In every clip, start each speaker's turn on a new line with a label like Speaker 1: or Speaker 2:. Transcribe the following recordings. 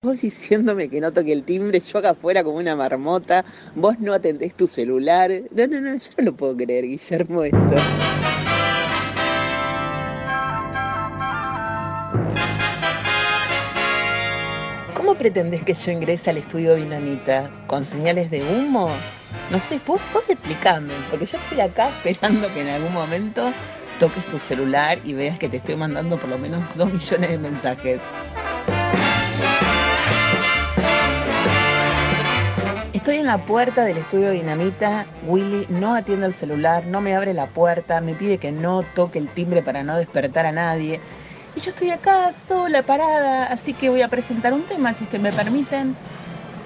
Speaker 1: Vos diciéndome que no toque el timbre, yo acá afuera como una marmota, vos no atendés tu celular. No, no, no, yo no lo puedo creer, Guillermo, esto. ¿Cómo pretendés que yo ingrese al estudio Dinamita? ¿Con señales de humo? No sé, vos, vos explicame, porque yo estoy acá esperando que en algún momento toques tu celular y veas que te estoy mandando por lo menos dos millones de mensajes. Estoy en la puerta del estudio Dinamita. Willy no atiende el celular, no me abre la puerta, me pide que no toque el timbre para no despertar a nadie. Y yo estoy acá sola, parada, así que voy a presentar un tema, si es que me permiten.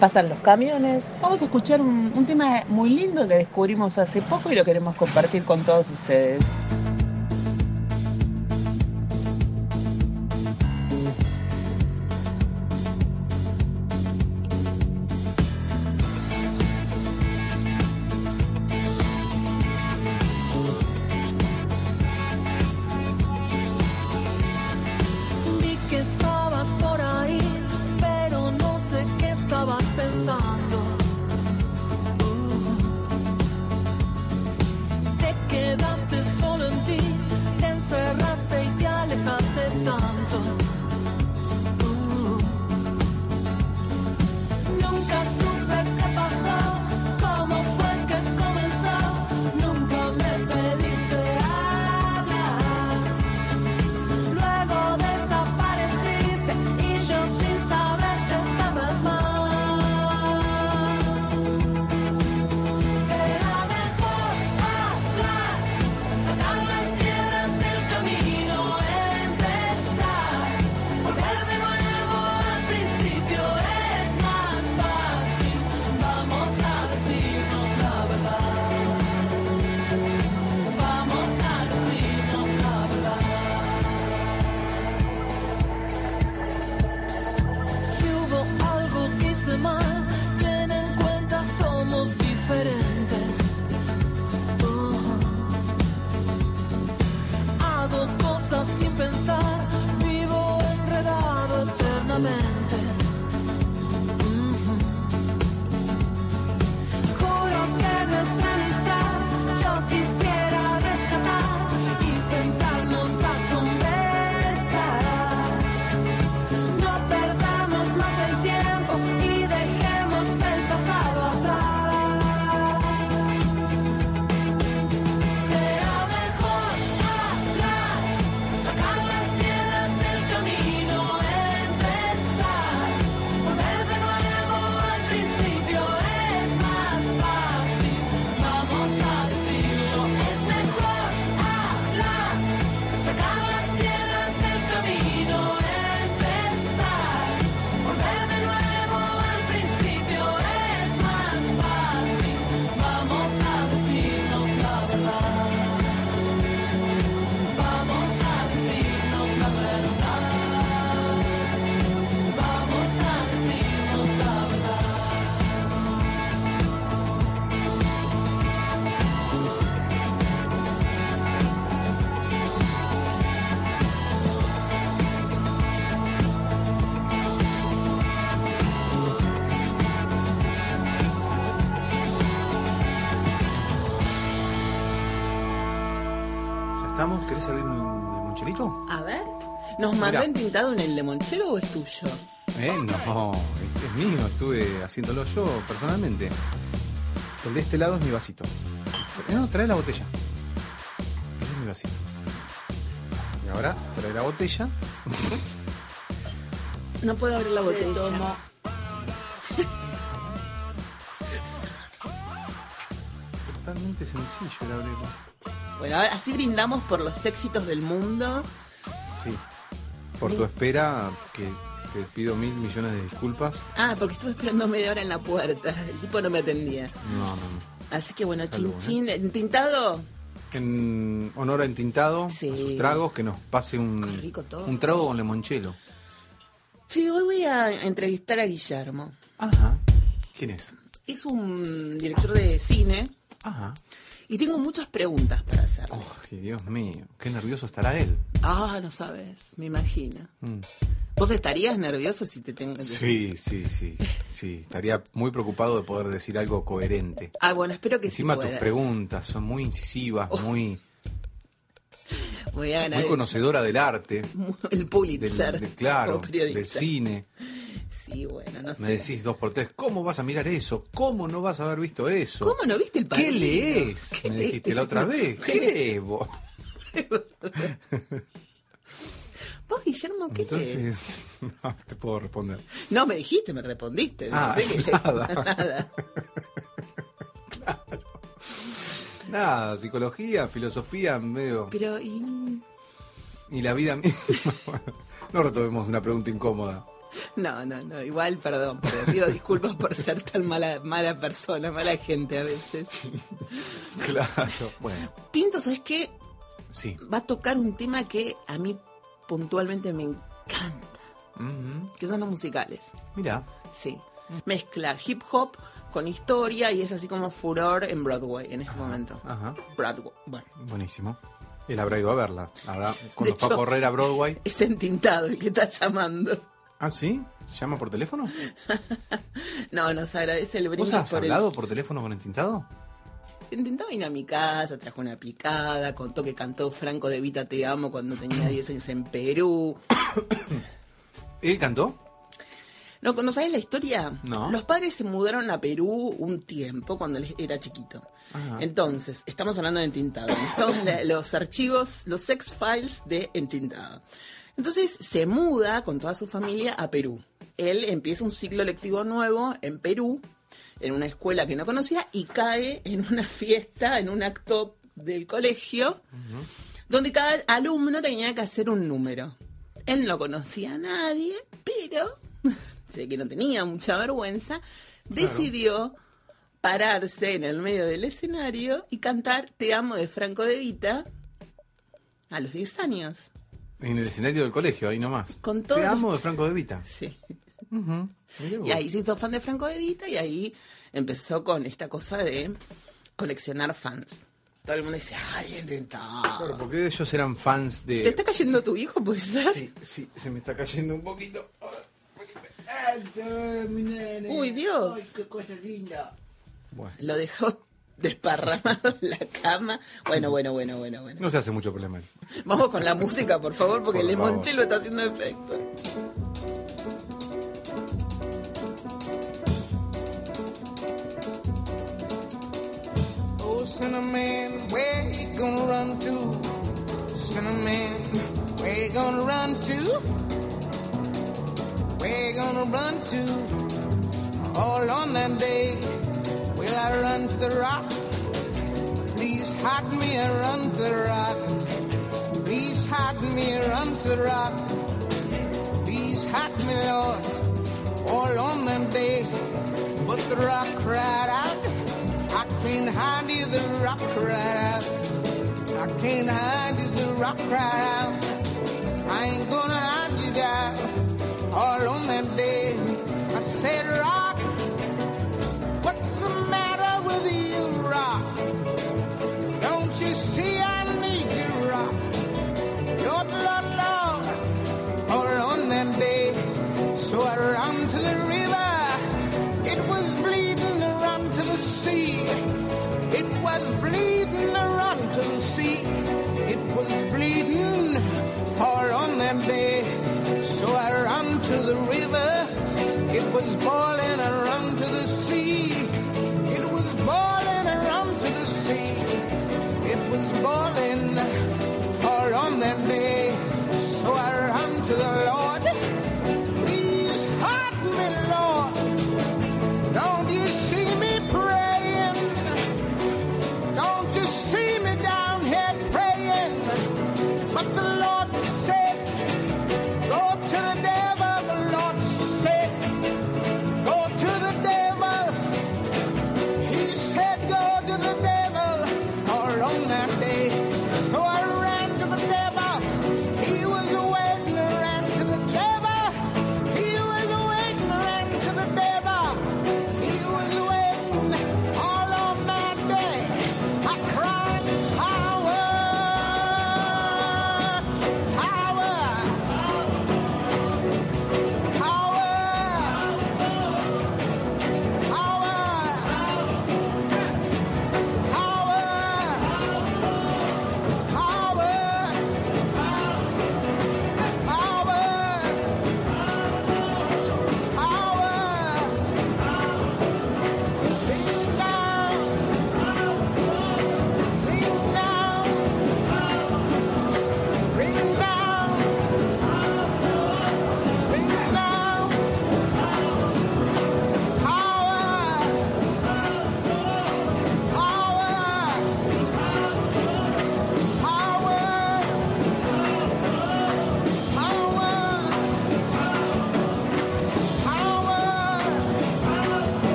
Speaker 1: Pasan los camiones. Vamos a escuchar un, un tema muy lindo que descubrimos hace poco y lo queremos compartir con todos ustedes.
Speaker 2: Abrir un limoncherito?
Speaker 1: A ver, ¿nos mandó entintado en el limonchero o es tuyo?
Speaker 2: Eh, no, este es mío, estuve haciéndolo yo personalmente. El de este lado es mi vasito. Eh, No, trae la botella. Ese es mi vasito. Y ahora trae la botella.
Speaker 1: No puedo abrir la botella.
Speaker 2: Totalmente sencillo el abrirlo.
Speaker 1: Bueno, así brindamos por los éxitos del mundo.
Speaker 2: Sí. Por tu espera, que te pido mil millones de disculpas.
Speaker 1: Ah, porque estuve esperando media hora en la puerta. El tipo no me atendía.
Speaker 2: No, no, no.
Speaker 1: Así que bueno,
Speaker 2: Salud,
Speaker 1: chin chin, entintado.
Speaker 2: En honor a Entintado,
Speaker 1: Sí.
Speaker 2: a sus tragos, que nos pase un,
Speaker 1: Qué rico todo.
Speaker 2: un trago con limonchelo.
Speaker 1: Sí, hoy voy a entrevistar a Guillermo.
Speaker 2: Ajá. ¿Quién es?
Speaker 1: Es un director de cine
Speaker 2: Ajá.
Speaker 1: y tengo muchas preguntas para hacerle.
Speaker 2: Ay, Dios mío, qué nervioso estará él.
Speaker 1: Ah, no sabes, me imagino.
Speaker 2: Mm.
Speaker 3: ¿Vos estarías nervioso si te tengo
Speaker 2: Sí, sí, sí. Sí, estaría muy preocupado de poder decir algo coherente.
Speaker 3: Ah, bueno, espero que
Speaker 2: Encima
Speaker 3: sí
Speaker 2: tus
Speaker 3: puedas.
Speaker 2: preguntas son muy incisivas, muy,
Speaker 3: a ganar
Speaker 2: muy
Speaker 3: el-
Speaker 2: conocedora del arte,
Speaker 3: el Pulitzer.
Speaker 2: del- claro, del cine.
Speaker 3: Sí, bueno, no sé.
Speaker 2: Me decís dos por tres, ¿cómo vas a mirar eso? ¿Cómo no vas a haber visto eso?
Speaker 3: ¿Cómo no viste el
Speaker 2: ¿Qué
Speaker 3: padrino?
Speaker 2: lees?
Speaker 3: ¿Qué
Speaker 2: Me dijiste
Speaker 3: lees?
Speaker 2: la otra vez. ¿Qué lees vos?
Speaker 3: ¿Vos, Guillermo, qué lees?
Speaker 2: Entonces, no te puedo responder.
Speaker 3: No, me dijiste, me respondiste.
Speaker 2: Ah,
Speaker 3: ¿De qué
Speaker 2: nada.
Speaker 3: Nada.
Speaker 2: Nada, psicología, filosofía, medio.
Speaker 3: Pero, y...
Speaker 2: Y la vida misma. No retomemos una pregunta incómoda.
Speaker 3: No, no, no, igual, perdón, pero pido disculpas por ser tan mala, mala persona, mala gente a veces.
Speaker 2: Claro. Bueno,
Speaker 3: Tinto, ¿sabes qué?
Speaker 2: sí.
Speaker 3: Va a tocar un tema que a mí puntualmente me encanta, que son los musicales.
Speaker 2: Mirá.
Speaker 3: Sí. Mezcla hip hop con historia y es así como furor en Broadway en este momento.
Speaker 2: Ajá.
Speaker 3: Broadway. Bueno,
Speaker 2: Buenísimo. Él habrá ido a verla. Habrá,
Speaker 3: De
Speaker 2: cuando fue a correr a Broadway.
Speaker 3: es entintado el que está llamando.
Speaker 2: Ah, ¿sí? ¿Llama por teléfono?
Speaker 3: No, nos agradece el
Speaker 2: ¿Vos
Speaker 3: brindis
Speaker 2: has
Speaker 3: por
Speaker 2: hablado por teléfono con el tintado?
Speaker 3: el... Intentaba ir a mi casa, trajo una picada, contó que cantó Franco de Vita Te Amo cuando tenía 10 años en Perú.
Speaker 2: ¿Él cantó?
Speaker 3: No, ¿no sabes la historia?
Speaker 2: No.
Speaker 3: Los padres se mudaron a Perú un tiempo cuando él era chiquito.
Speaker 2: Ajá.
Speaker 3: Entonces, estamos hablando de Entintado. Estamos los archivos, los sex files de Entintado. Entonces se muda con toda su familia a Perú. Él empieza un ciclo lectivo nuevo en Perú, en una escuela que no conocía, y cae en una fiesta, en un acto del colegio, donde cada alumno tenía que hacer un número. Él no conocía a nadie, pero sé que no tenía mucha vergüenza, decidió pararse en el medio del escenario y cantar Te amo de Franco de Vita a los 10 años.
Speaker 2: En el escenario del colegio, ahí nomás.
Speaker 3: Con todo
Speaker 2: Te amo de Franco de Vita.
Speaker 3: Sí. Y ahí se hizo fan de Franco de Vita y ahí empezó con esta cosa de coleccionar fans. Todo el mundo dice, ay, intentado.
Speaker 2: Claro, porque ellos eran fans de...
Speaker 3: ¿Te está cayendo tu hijo, puede ser?
Speaker 2: Sí, sí, se me está cayendo un poquito.
Speaker 3: Uy, Dios.
Speaker 4: qué cosa linda.
Speaker 2: Bueno,
Speaker 3: Lo dejó desparramado en la cama. Bueno, bueno, bueno, bueno, bueno.
Speaker 2: no se hace mucho problema.
Speaker 3: Vamos con la música, por favor, porque
Speaker 2: Por
Speaker 3: el limonchelo está haciendo efecto.
Speaker 4: Oh, Cinnamon, where you gonna run to? Cinnamon, where you gonna run to? Where you gonna run to? All on that day, will I run to the rock? Please hide me and run to the rock. Please hide me and run to the rock. Please hide me, Lord, all on that day. But the rock cried out. I can't hide you, the rock cried out. I can't hide you, the rock cried out. I ain't gonna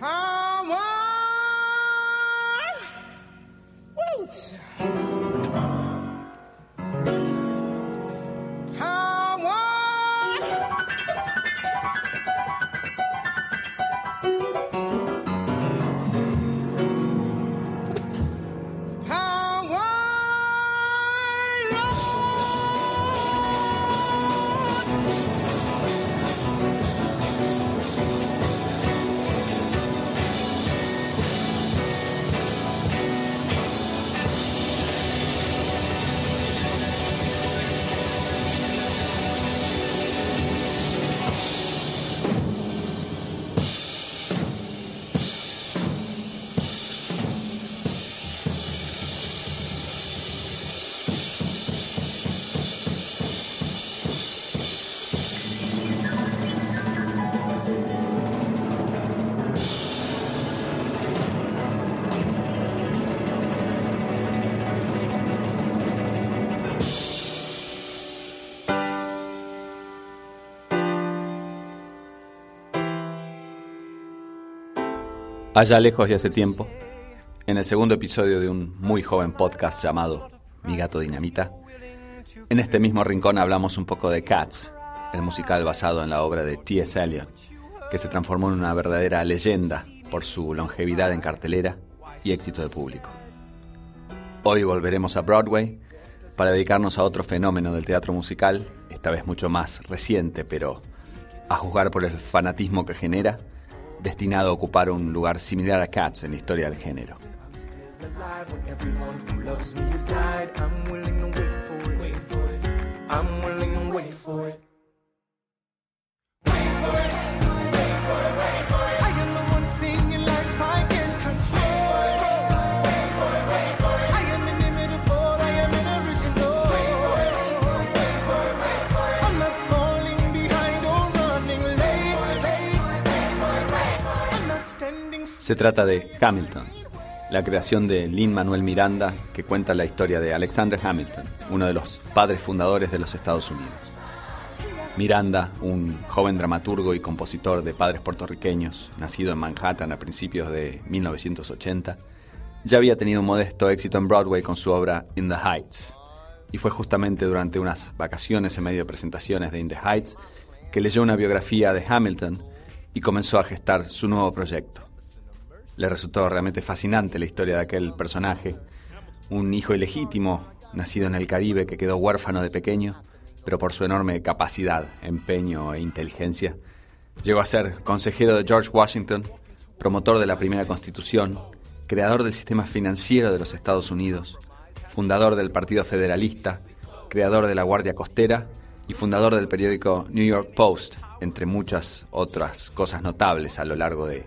Speaker 4: How
Speaker 5: Allá lejos y hace tiempo, en el segundo episodio de un muy joven podcast llamado Mi gato dinamita, en este mismo rincón hablamos un poco de Cats, el musical basado en la obra de T.S. Eliot, que se transformó en una verdadera leyenda por su longevidad en cartelera y éxito de público. Hoy volveremos a Broadway para dedicarnos a otro fenómeno del teatro musical, esta vez mucho más reciente, pero a juzgar por el fanatismo que genera, destinado a ocupar un lugar similar a Cats en la historia del género. Se trata de Hamilton, la creación de Lin Manuel Miranda que cuenta la historia de Alexander Hamilton, uno de los padres fundadores de los Estados Unidos. Miranda, un joven dramaturgo y compositor de padres puertorriqueños, nacido en Manhattan a principios de 1980, ya había tenido un modesto éxito en Broadway con su obra In the Heights. Y fue justamente durante unas vacaciones en medio de presentaciones de In the Heights que leyó una biografía de Hamilton y comenzó a gestar su nuevo proyecto. Le resultó realmente fascinante la historia de aquel personaje, un hijo ilegítimo, nacido en el Caribe que quedó huérfano de pequeño pero por su enorme capacidad, empeño e inteligencia, llegó a ser consejero de George Washington, promotor de la primera constitución, creador del sistema financiero de los Estados Unidos, fundador del Partido Federalista, creador de la Guardia Costera y fundador del periódico New York Post, entre muchas otras cosas notables a lo largo de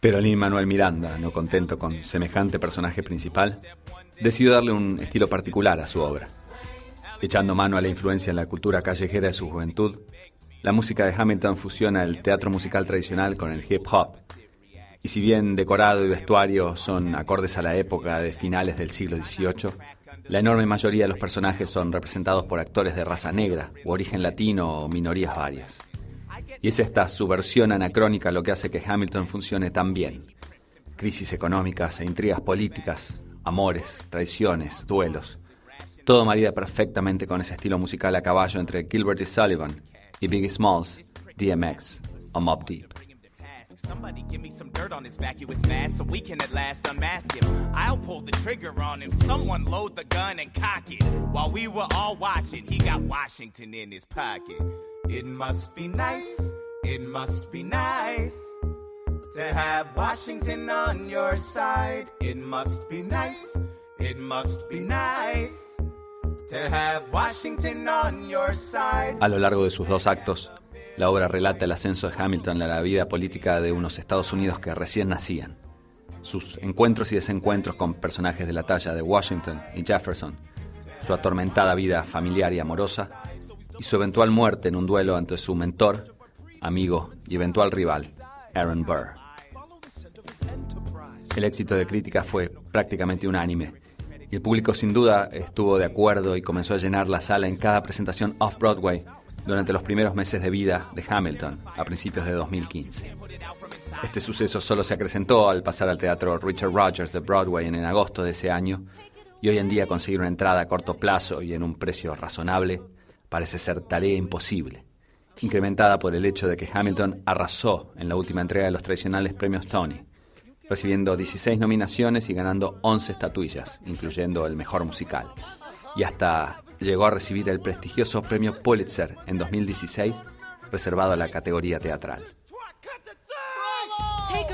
Speaker 5: Pero Lin Manuel Miranda, no contento con semejante personaje principal, decidió darle un estilo particular a su obra. Echando mano a la influencia en la cultura callejera de su juventud, la música de Hamilton fusiona el teatro musical tradicional con el hip hop. Y si bien decorado y vestuario son acordes a la época de finales del siglo XVIII, la enorme mayoría de los personajes son representados por actores de raza negra, u origen latino o minorías varias. Y es esta subversión anacrónica lo que hace que Hamilton funcione tan bien. Crisis económicas e intrigas políticas, amores, traiciones, duelos. Todo marida perfectamente con ese estilo musical a caballo entre Gilbert y Sullivan y Biggie Smalls, DMX o Mob Deep. I'll pull the trigger on him. Someone load the gun and cock it. While we were all watching, he got Washington in his pocket. It must be nice. It must be nice. to have Washington on your side. It must be nice, it must be nice to have Washington on your side. A lo largo de sus dos actos, la obra relata el ascenso de Hamilton a la vida política de unos Estados Unidos que recién nacían. Sus encuentros y desencuentros con personajes de la talla de Washington y Jefferson, su atormentada vida familiar y amorosa, y su eventual muerte en un duelo ante su mentor, amigo y eventual rival, Aaron Burr. El éxito de crítica fue prácticamente unánime y el público sin duda estuvo de acuerdo y comenzó a llenar la sala en cada presentación off-Broadway durante los primeros meses de vida de Hamilton a principios de 2015. Este suceso solo se acrecentó al pasar al teatro Richard Rogers de Broadway en, agosto de ese año y hoy en día conseguir una entrada a corto plazo y en un precio razonable parece ser tarea imposible, incrementada por el hecho de que Hamilton arrasó en la última entrega de los tradicionales premios Tony recibiendo 16 nominaciones y ganando 11 estatuillas, incluyendo el mejor musical. Y hasta llegó a recibir el prestigioso premio Pulitzer en 2016, reservado a la categoría teatral. Hey,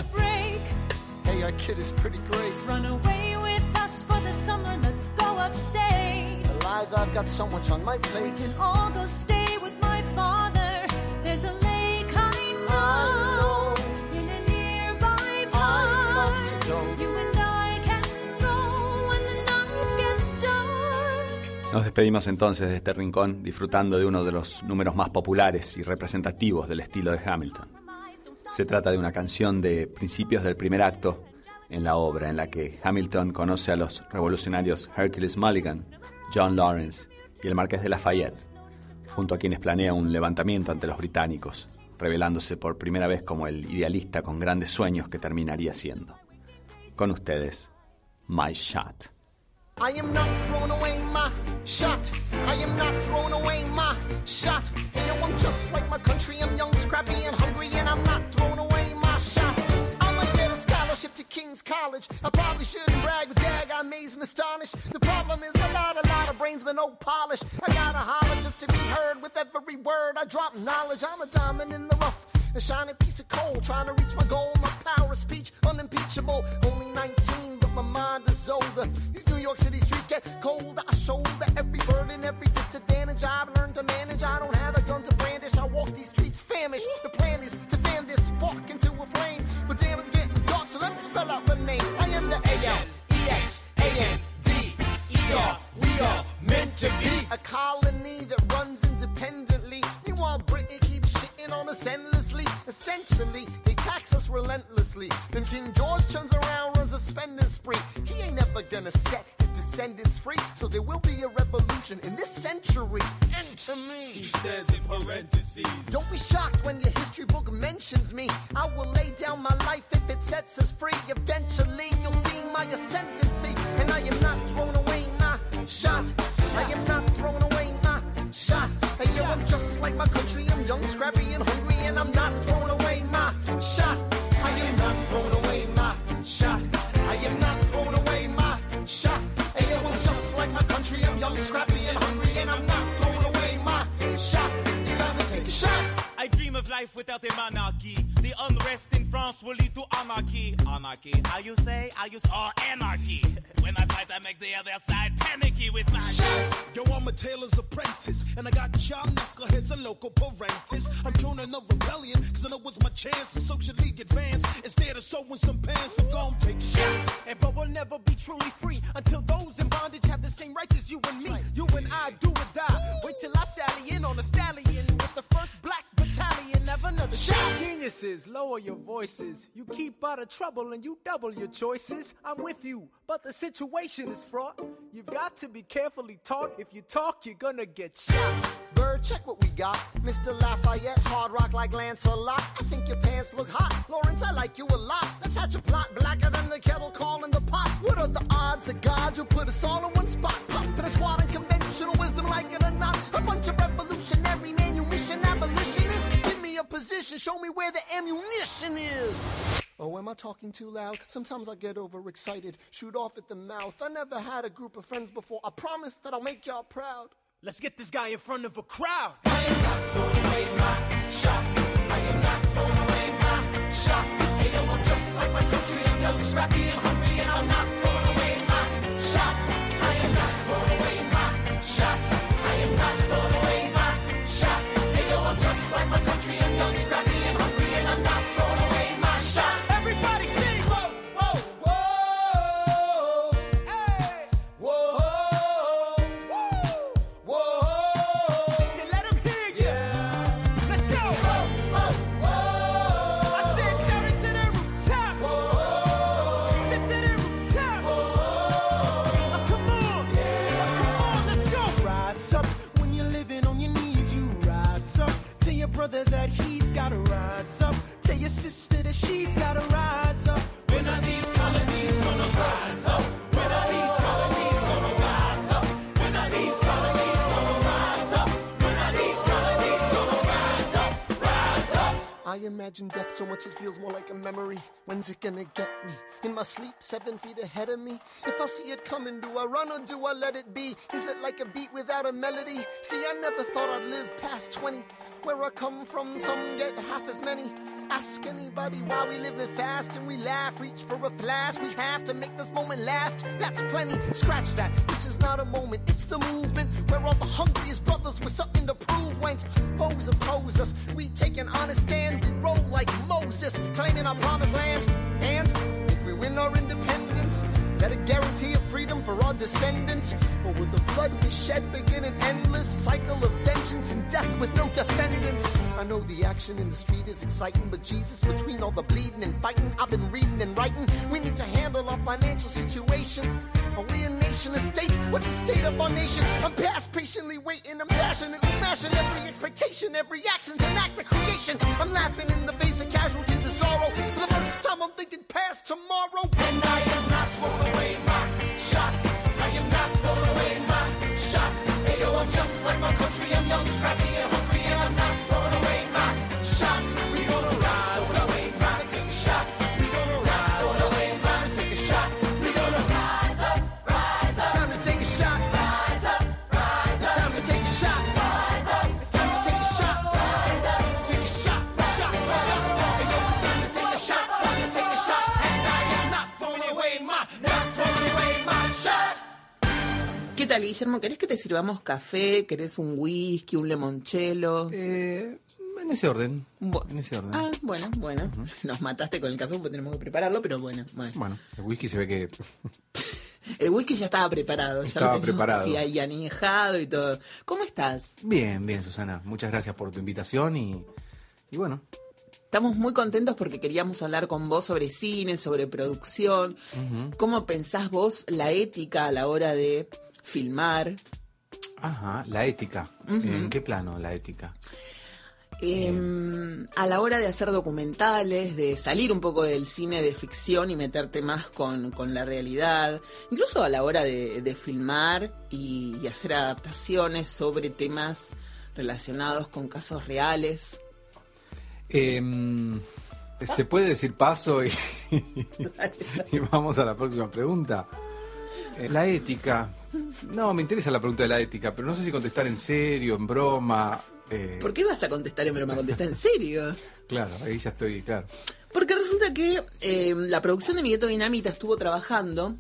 Speaker 5: I've got so much on my plate. We can all go stay with my father. There's a lake I know. Nos despedimos entonces de este rincón disfrutando de uno de los números más populares y representativos del estilo de Hamilton. Se trata de una canción de principios del primer acto en la obra, en la que Hamilton conoce a los revolucionarios Hercules Mulligan, John Lawrence y el Marqués de Lafayette, junto a quienes planea un levantamiento ante los británicos, revelándose por primera vez como el idealista con grandes sueños que terminaría siendo. Con ustedes, My Shot. I am not throwing away my shot. I am not throwing away my shot. Yo, I'm just like my country. I'm young, scrappy, and hungry, and I'm not throwing away King's College. I probably shouldn't brag, but dag, I'm amazed and astonished. The problem is a lot, a lot of brains, but no polish. I gotta holler just to be heard with every word. I drop knowledge. I'm a diamond in the rough
Speaker 6: A shining piece of coal, trying to reach my goal. My power of speech, unimpeachable. Only 19, but my mind is older. These New York City streets get colder. I shoulder every burden, every disadvantage I've learned to manage. I don't have a gun to brandish. I walk these streets famished. The plan is to fan this spark into a flame. So let me spell out the name. I am the A-L-E-X-A-N-D-E-R. We are meant to be a colony that runs independently. Meanwhile, Britain keeps shitting on us endlessly. Essentially, they tax us relentlessly. Then King George turns around, runs a spending spree. He ain't never gonna set his descendants free. So there will be a revolution in this century. Enter me.
Speaker 7: He says in parentheses.
Speaker 6: Don't be shocked when your history book mentions me. I will lay down my life if it sets us free. Eventually, you'll see my ascendancy. And I am not throwing away my shot. I am not throwing away my shot. Hey, yo, I'm just like my country. I'm young, scrappy, and hungry. And I'm not throwing away my shot. I am not throwing away my shot. I am not throwing away my shot. Hey, I'm just like my country. I'm young, scrappy, and hungry. And I'm not throwing away my shot. It's time to take a shot.
Speaker 7: I dream of life without a monarchy. The unrest in France will lead to anarchy. Anarchy, how you say? How you say? or anarchy? When I fight, I make the other side panicky with my
Speaker 8: Yo, I'm a tailor's apprentice, and I got y'all knuckleheads and local parentis. I'm joining a rebellion, cause I know it's my chance to socially advance. Instead of sewing some pants, I'm gonna take shots.
Speaker 9: And but we'll never be truly free until those in bondage have the same rights as you and me. You and I do or die. Wait till I sally in on a stallion with the first black Have another shot.
Speaker 10: Geniuses, lower your voices. You keep out of trouble and you double your choices. I'm with you, but the situation is fraught. You've got to be carefully taught. If you talk, you're gonna get shot.
Speaker 6: Bird, check what we got. Mr. Lafayette, hard rock like Lancelot. I think your pants look hot. Lawrence, I like you a lot. Let's hatch a plot blacker than the kettle calling the pot. What are the odds that God will put us all in one spot? Pop in a squad and conventional wisdom, like it or not. A bunch of revolutionary manumission abolitionists. Give me a position, show me where the ammunition is. Oh, am I talking too loud? Sometimes I get overexcited, shoot off at the mouth. I never had a group of friends before. I promise that I'll make y'all proud.
Speaker 9: Let's get this guy in front of a crowd.
Speaker 6: I am not throwing away my shot. I am not throwing away my shot. Hey, yo, I'm just like my country. I'm young, scrappy, and hungry, and I'm not
Speaker 9: brother that he's gotta rise up. Tell your sister that she's gotta rise up.
Speaker 7: When are these colonies gonna rise up?
Speaker 6: I imagine death so much it feels more like a memory. When's it gonna get me? In my sleep, seven feet ahead of me. If I see it coming, do I run or do I let it be? Is it like a beat without a melody? See, I never thought I'd live past 20. Where I come from, some get half as many. Ask anybody why we living fast and we laugh. Reach for a flash. We have to make this moment last. That's plenty. Scratch that. This is not a moment. It's the movement where all the hungriest brothers with something to prove went. Foes oppose us. We take an honest stand. We roll like Moses, claiming our promised land. And if we win our independence, is that a guarantee freedom for our descendants? Or will the blood we shed begin an endless cycle of vengeance and death with no defendants? I know the action in the street is exciting, but Jesus, between all the bleeding and fighting, I've been reading and writing. We need to handle our financial situation. Are we a nation of states? What's the state of our nation? I'm past patiently waiting, I'm passionately smashing every expectation, every action's an act of creation. I'm laughing in the face of casualties of sorrow. For the first time, I'm thinking past tomorrow. And I am not throwing away my shot. I am not throwing away my shot. Hey, yo, I'm just like my country. I'm young, scrappy, and hungry, and I'm not
Speaker 3: ¿Qué tal, Guillermo? ¿Querés que te sirvamos café? ¿Querés un whisky, un limoncello?
Speaker 2: Eh, en ese orden. En ese orden.
Speaker 3: Ah, bueno, bueno. Nos mataste con el café porque tenemos que prepararlo, pero bueno. bueno.
Speaker 2: Bueno, el whisky se ve que.
Speaker 3: El whisky ya estaba preparado. Ya
Speaker 2: Estaba
Speaker 3: lo
Speaker 2: preparado.
Speaker 3: así ahí añejado y todo. ¿Cómo estás?
Speaker 2: Bien, bien, Susana. Muchas gracias por tu invitación y. Y bueno.
Speaker 3: Estamos muy contentos porque queríamos hablar con vos sobre cine, sobre producción. ¿Cómo pensás vos la ética a la hora de filmar?
Speaker 2: Ajá, la ética. ¿En qué plano la ética?
Speaker 3: Eh, a la hora de hacer documentales, de salir un poco del cine de ficción y meterte más con, con la realidad, incluso a la hora de, de filmar y, y hacer adaptaciones sobre temas relacionados con casos reales.
Speaker 2: Em, ¿Se puede decir paso y, y vamos a la próxima pregunta? Eh, la ética. No, me interesa la pregunta de la ética, pero no sé si contestar en serio, en broma. eh,
Speaker 3: ¿Por qué vas a contestar en broma? Contesta en serio.
Speaker 2: Claro, ahí ya estoy, claro.
Speaker 3: Porque resulta que eh, la producción de Migueto Dinamita estuvo trabajando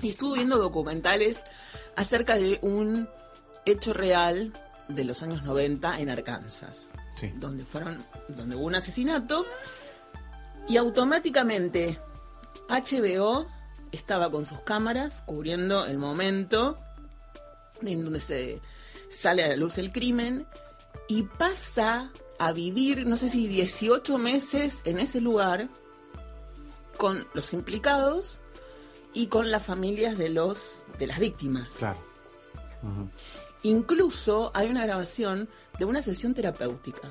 Speaker 3: y estuvo viendo documentales acerca de un hecho real de los años 90 en Arkansas,
Speaker 2: Sí.
Speaker 3: donde fueron, donde hubo un asesinato y automáticamente HBO estaba con sus cámaras cubriendo el momento en donde se sale a la luz el crimen y pasa a vivir, no sé si 18 meses en ese lugar con los implicados y con las familias de los de las víctimas.
Speaker 2: Claro.
Speaker 3: Incluso hay una grabación de una sesión terapéutica.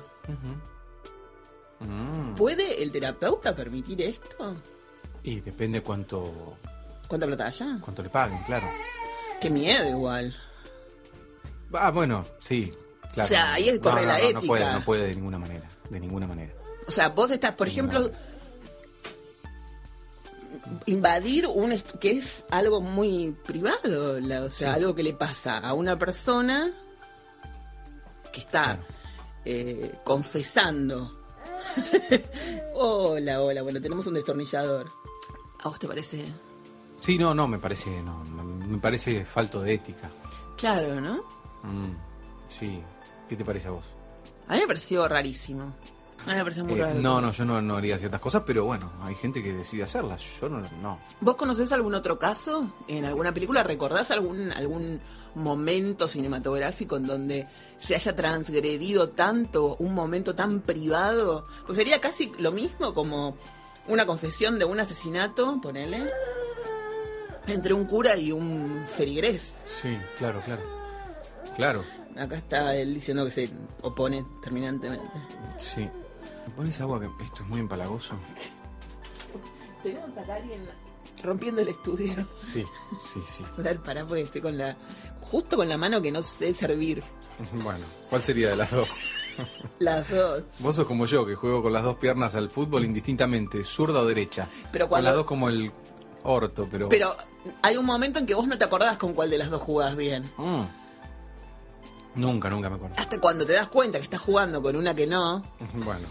Speaker 2: Mm.
Speaker 3: ¿Puede el terapeuta permitir esto?
Speaker 2: Y depende cuánto,
Speaker 3: ¿Cuánta plata haya?
Speaker 2: cuánto le paguen, claro.
Speaker 3: Qué miedo igual.
Speaker 2: Ah, bueno, sí, claro.
Speaker 3: O sea, ahí corre la
Speaker 2: no, No
Speaker 3: ética.
Speaker 2: puede, no puede de ninguna manera, de ninguna manera.
Speaker 3: O sea, vos estás, por ejemplo, invadir un que es algo muy privado, la- o sea, algo que le pasa a una persona que está
Speaker 2: Claro.
Speaker 3: eh, confesando. hola, hola, bueno, tenemos un destornillador. ¿A vos te parece?
Speaker 2: Sí, no, no, me parece, no, me parece falto de ética.
Speaker 3: Claro, ¿no?
Speaker 2: Mm, sí, ¿qué te parece a vos?
Speaker 3: A mí me pareció rarísimo. A mí me pareció muy
Speaker 2: Eh,
Speaker 3: raro.
Speaker 2: no, no, yo no, no haría ciertas cosas, pero bueno, hay gente que decide hacerlas. Yo no, no.
Speaker 3: ¿Vos conocés algún otro caso en alguna película? ¿Recordás algún, algún momento cinematográfico en donde se haya transgredido tanto un momento tan privado? Pues sería casi lo mismo como una confesión de un asesinato, ponele, entre un cura y un ferigrés.
Speaker 2: Sí, claro, claro. Claro,
Speaker 3: Acá está él diciendo que se opone terminantemente.
Speaker 2: sí. ¿Me pones agua? que Esto es muy empalagoso.
Speaker 3: Tenemos acá a alguien rompiendo el estudio.
Speaker 2: Sí, sí, sí.
Speaker 3: A ver, pará, porque estoy con la. Justo con la mano que no sé servir.
Speaker 2: Bueno, ¿cuál sería de las dos?
Speaker 3: Las dos.
Speaker 2: Vos sos como yo, que juego con las dos piernas al fútbol indistintamente, zurda o derecha.
Speaker 3: Pero
Speaker 2: Con las dos como el orto, pero...
Speaker 3: Pero hay un momento en que vos no te acordás con cuál de las dos jugás bien.
Speaker 2: Mm. Nunca, nunca me acuerdo.
Speaker 3: Hasta cuando te das cuenta que estás jugando con una que no.
Speaker 2: Bueno,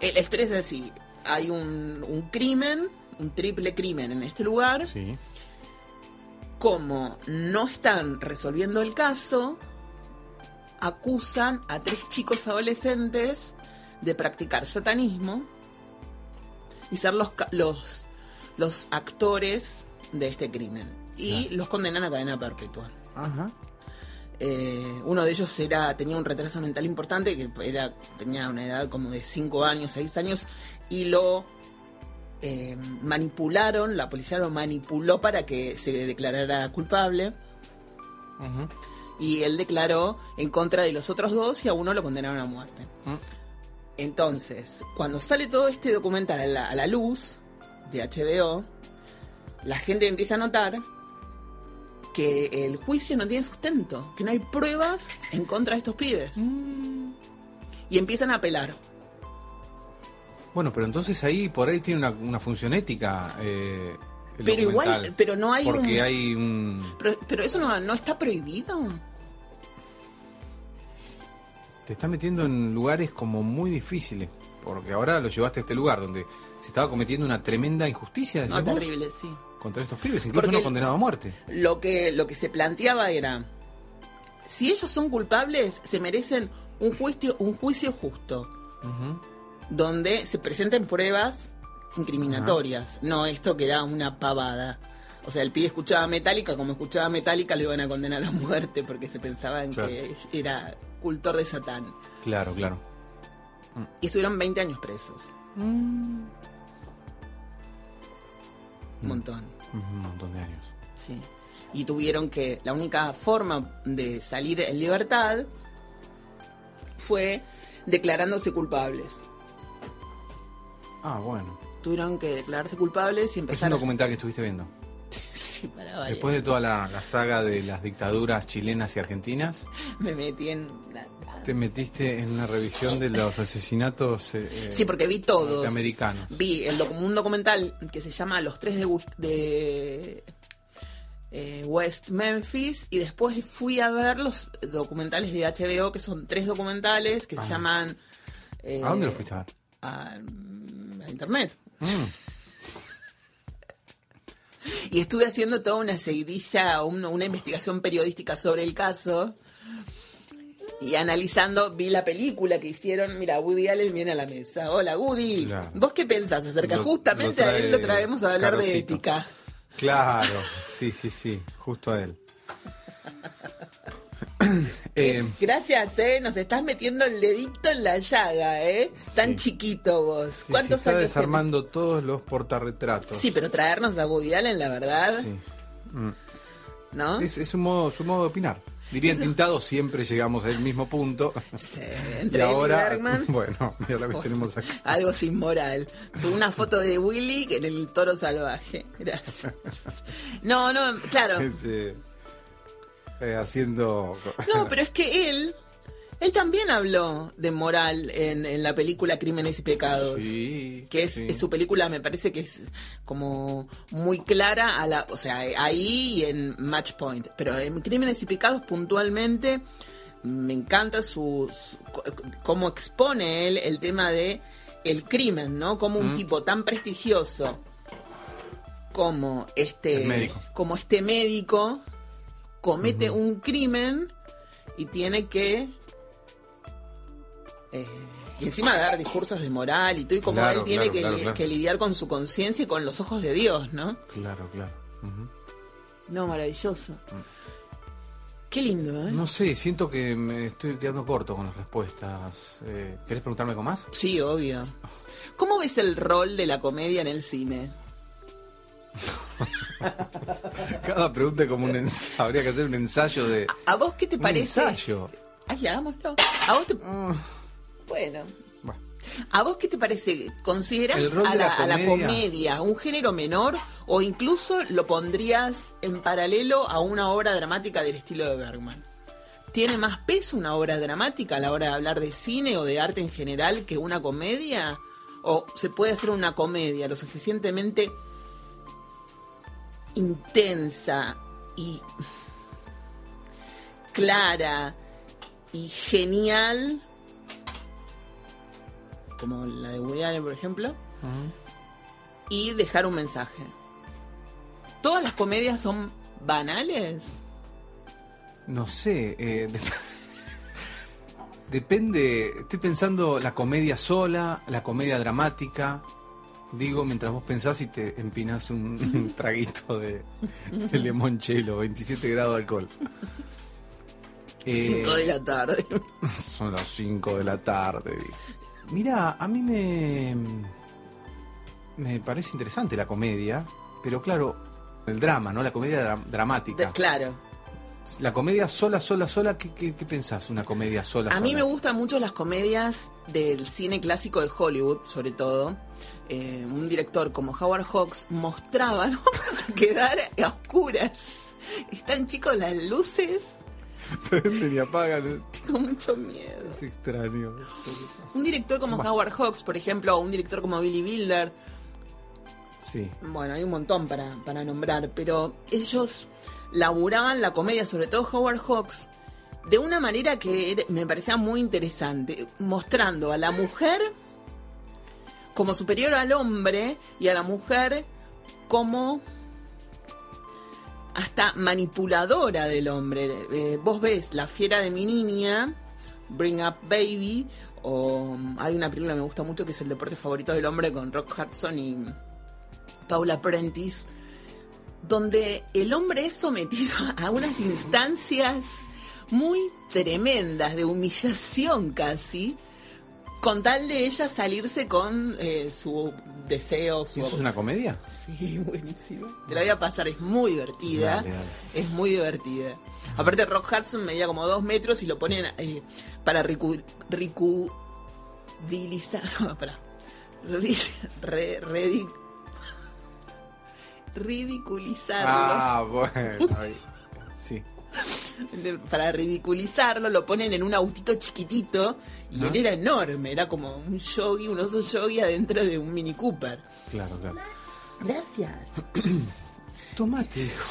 Speaker 3: El historia es así. Hay un, un crimen, un triple crimen en este lugar.
Speaker 2: sí.
Speaker 3: Como no están resolviendo el caso, acusan a tres chicos adolescentes de practicar satanismo y ser los, los, los actores de este crimen. Y los condenan a cadena perpetua.
Speaker 2: Ajá.
Speaker 3: Eh, uno de ellos era tenía un retraso mental importante, que era tenía una edad como de 5 años, 6 años, y lo eh, manipularon, la policía lo manipuló para que se declarara culpable.
Speaker 2: Ujú.
Speaker 3: Y él declaró en contra de los otros dos y a uno lo condenaron a muerte.
Speaker 2: Mm.
Speaker 3: Entonces, cuando sale todo este documental a la, a la luz de HBO, la gente empieza a notar que el juicio no tiene sustento, que no hay pruebas en contra de estos pibes. Y empiezan a apelar.
Speaker 2: Bueno, pero entonces ahí por ahí tiene una, una función ética. eh, el
Speaker 3: Pero igual, pero no hay
Speaker 2: Porque
Speaker 3: un-
Speaker 2: hay un...
Speaker 3: Pero, pero eso no, no está prohibido.
Speaker 2: Te está metiendo en lugares como muy difíciles. porque ahora lo llevaste a este lugar donde se estaba cometiendo una tremenda injusticia
Speaker 3: No, terrible, sí.
Speaker 2: contra estos pibes, incluso
Speaker 3: Porque
Speaker 2: uno
Speaker 3: el-
Speaker 2: condenado a muerte.
Speaker 3: Lo que, lo que se planteaba era, si ellos son culpables, se merecen un juicio, un juicio justo, donde se presenten pruebas incriminatorias, no esto que era una pavada. O sea, el pibe escuchaba Metallica, como escuchaba Metallica lo iban a condenar a muerte porque se pensaban
Speaker 2: Claro.
Speaker 3: que era cultor de Satán.
Speaker 2: Claro, claro.
Speaker 3: Y estuvieron 20 años presos. Un montón.
Speaker 2: Un montón de años.
Speaker 3: Sí. Y tuvieron que. La única forma de salir en libertad fue declarándose culpables.
Speaker 2: Ah, bueno.
Speaker 3: Tuvieron que declararse culpables y
Speaker 2: Es un
Speaker 3: empezar
Speaker 2: documental que estuviste viendo.
Speaker 3: Sí, para.
Speaker 2: Después de toda la, la saga de las dictaduras chilenas y argentinas,
Speaker 3: Me metí en.
Speaker 2: te metiste en una revisión de los asesinatos eh, eh,
Speaker 3: Sí, porque vi todos.
Speaker 2: norteamericanos.
Speaker 3: Vi el un documental que se llama Los tres de, eh, West Memphis y después fui a ver los documentales de HBO, que son tres documentales que se
Speaker 2: Ah.
Speaker 3: llaman... eh,
Speaker 2: ¿A dónde lo fuiste a ver?
Speaker 3: a, a internet.
Speaker 2: Mm.
Speaker 3: Y estuve haciendo toda una seguidilla, un- una investigación periodística sobre el caso. Y analizando, vi la película que hicieron. Mira, Woody Allen viene a la mesa. Hola, Woody.
Speaker 2: Claro.
Speaker 3: ¿Vos qué pensás acerca?
Speaker 2: Lo-
Speaker 3: Justamente
Speaker 2: lo
Speaker 3: a él lo traemos a hablar de ética.
Speaker 2: Claro, sí, sí, sí, justo a él. Eh,
Speaker 3: Gracias, ¿eh? Nos estás metiendo el dedito en la llaga, ¿eh? Tan chiquito vos.
Speaker 2: sí, sí,
Speaker 3: ¿Cuántos
Speaker 2: está
Speaker 3: años
Speaker 2: desarmando todos los portarretratos.
Speaker 3: Sí, pero traernos a Woody Allen, la verdad,
Speaker 2: Sí. Mm.
Speaker 3: ¿no?
Speaker 2: Es, es un modo, su modo de opinar. Diría en Tintado, siempre llegamos al mismo punto. y
Speaker 3: entre y
Speaker 2: ahora,
Speaker 3: Bergman.
Speaker 2: bueno, mira lo que tenemos acá.
Speaker 3: Algo sin moral. Tuve una foto de Willy en el toro salvaje. Gracias. No, no, claro.
Speaker 2: Es, eh, eh, haciendo...
Speaker 3: No, pero es que él, él también habló de moral en, en la película Crímenes y Pecados.
Speaker 2: Sí,
Speaker 3: Que es,
Speaker 2: sí.
Speaker 3: es su película, me parece que es como muy clara a la, o sea, ahí y en Match Point. Pero en Crímenes y Pecados puntualmente me encanta su, su- cómo expone él el tema de el crimen, ¿no? Como un
Speaker 2: Mm.
Speaker 3: tipo tan prestigioso como este como este médico comete un crimen y tiene que eh, y encima dar discursos de moral y todo y como
Speaker 2: Claro,
Speaker 3: él tiene
Speaker 2: claro,
Speaker 3: que,
Speaker 2: claro,
Speaker 3: li-
Speaker 2: claro.
Speaker 3: que lidiar con su conciencia y con los ojos de Dios, ¿no?
Speaker 2: Claro, claro.
Speaker 3: No, maravilloso. Qué lindo, ¿eh?
Speaker 2: No sé, siento que me estoy quedando corto con las respuestas. Eh, ¿Querés preguntarme algo más?
Speaker 3: Sí, obvio. ¿Cómo ves el rol de la comedia en el cine?
Speaker 2: Cada pregunta es como un ensayo. Habría que hacer un ensayo de.
Speaker 3: ¿A vos qué te
Speaker 2: un
Speaker 3: parece?
Speaker 2: ensayo.
Speaker 3: Ay, hagámoslo. ¿A vos te... Bueno.
Speaker 2: Bueno.
Speaker 3: ¿A vos qué te parece? ¿Considerás a la,
Speaker 2: la
Speaker 3: a la
Speaker 2: comedia.
Speaker 3: comedia un género menor o incluso lo pondrías en paralelo a una obra dramática del estilo de Bergman? ¿Tiene más peso una obra dramática a la hora de hablar de cine o de arte en general que una comedia? ¿O se puede hacer una comedia lo suficientemente intensa y clara y genial como la de Woody Allen, por ejemplo, y dejar un mensaje. ¿Todas las comedias son banales?
Speaker 2: No sé. eh, de- Depende. Estoy pensando la comedia sola, la comedia dramática. Digo, mientras vos pensás y te empinas un, traguito de, de limonchelo, 27 grados de alcohol. Eh,
Speaker 3: 5 de la tarde.
Speaker 2: Son las 5 de la tarde. Mira, a mí me. Me parece interesante la comedia, pero claro, el drama, ¿no? La comedia dra- dramática.
Speaker 3: De- claro.
Speaker 2: La comedia sola, sola, sola, ¿qué, qué, qué pensás? Una comedia sola,
Speaker 3: A
Speaker 2: sola.
Speaker 3: mí me gustan mucho las comedias del cine clásico de Hollywood, sobre todo. Eh, un director como Howard Hawks mostraba, no vamos a quedar a oscuras. Están chicos las luces,
Speaker 2: Prenden y apagan.
Speaker 3: tengo mucho miedo.
Speaker 2: Es extraño.
Speaker 3: Un director como Howard Hawks, por ejemplo, o un director como Billy Wilder,
Speaker 2: Sí.
Speaker 3: Bueno, hay un montón para, para nombrar, pero ellos laburaban la comedia, sobre todo Howard Hawks, de una manera que me parecía muy interesante, mostrando a la mujer como superior al hombre y a la mujer como hasta manipuladora del hombre. Eh, vos ves La fiera de mi niña, Bring Up Baby, o mm, hay una película que me gusta mucho que es El deporte favorito del hombre con Rock Hudson y Paula Prentice, donde el hombre es sometido a unas instancias muy tremendas de humillación casi, con tal de ella salirse con eh, su deseo, su
Speaker 2: ¿Eso es una comedia?
Speaker 3: Sí, buenísimo. Te la voy a pasar, es muy divertida.
Speaker 2: Dale, dale.
Speaker 3: Es muy divertida. Aparte, Rock Hudson medía como dos metros y lo ponen eh, para ricu, ridiculizar. No, para. re- ridiculizarlo.
Speaker 2: Ah, bueno. Sí.
Speaker 3: Para ridiculizarlo, lo ponen en un autito chiquitito y
Speaker 2: Ah.
Speaker 3: él era enorme. Era como un yogi, un oso yogi adentro de un Mini Cooper.
Speaker 2: Claro, claro.
Speaker 3: Gracias.
Speaker 2: Tomate, dijo.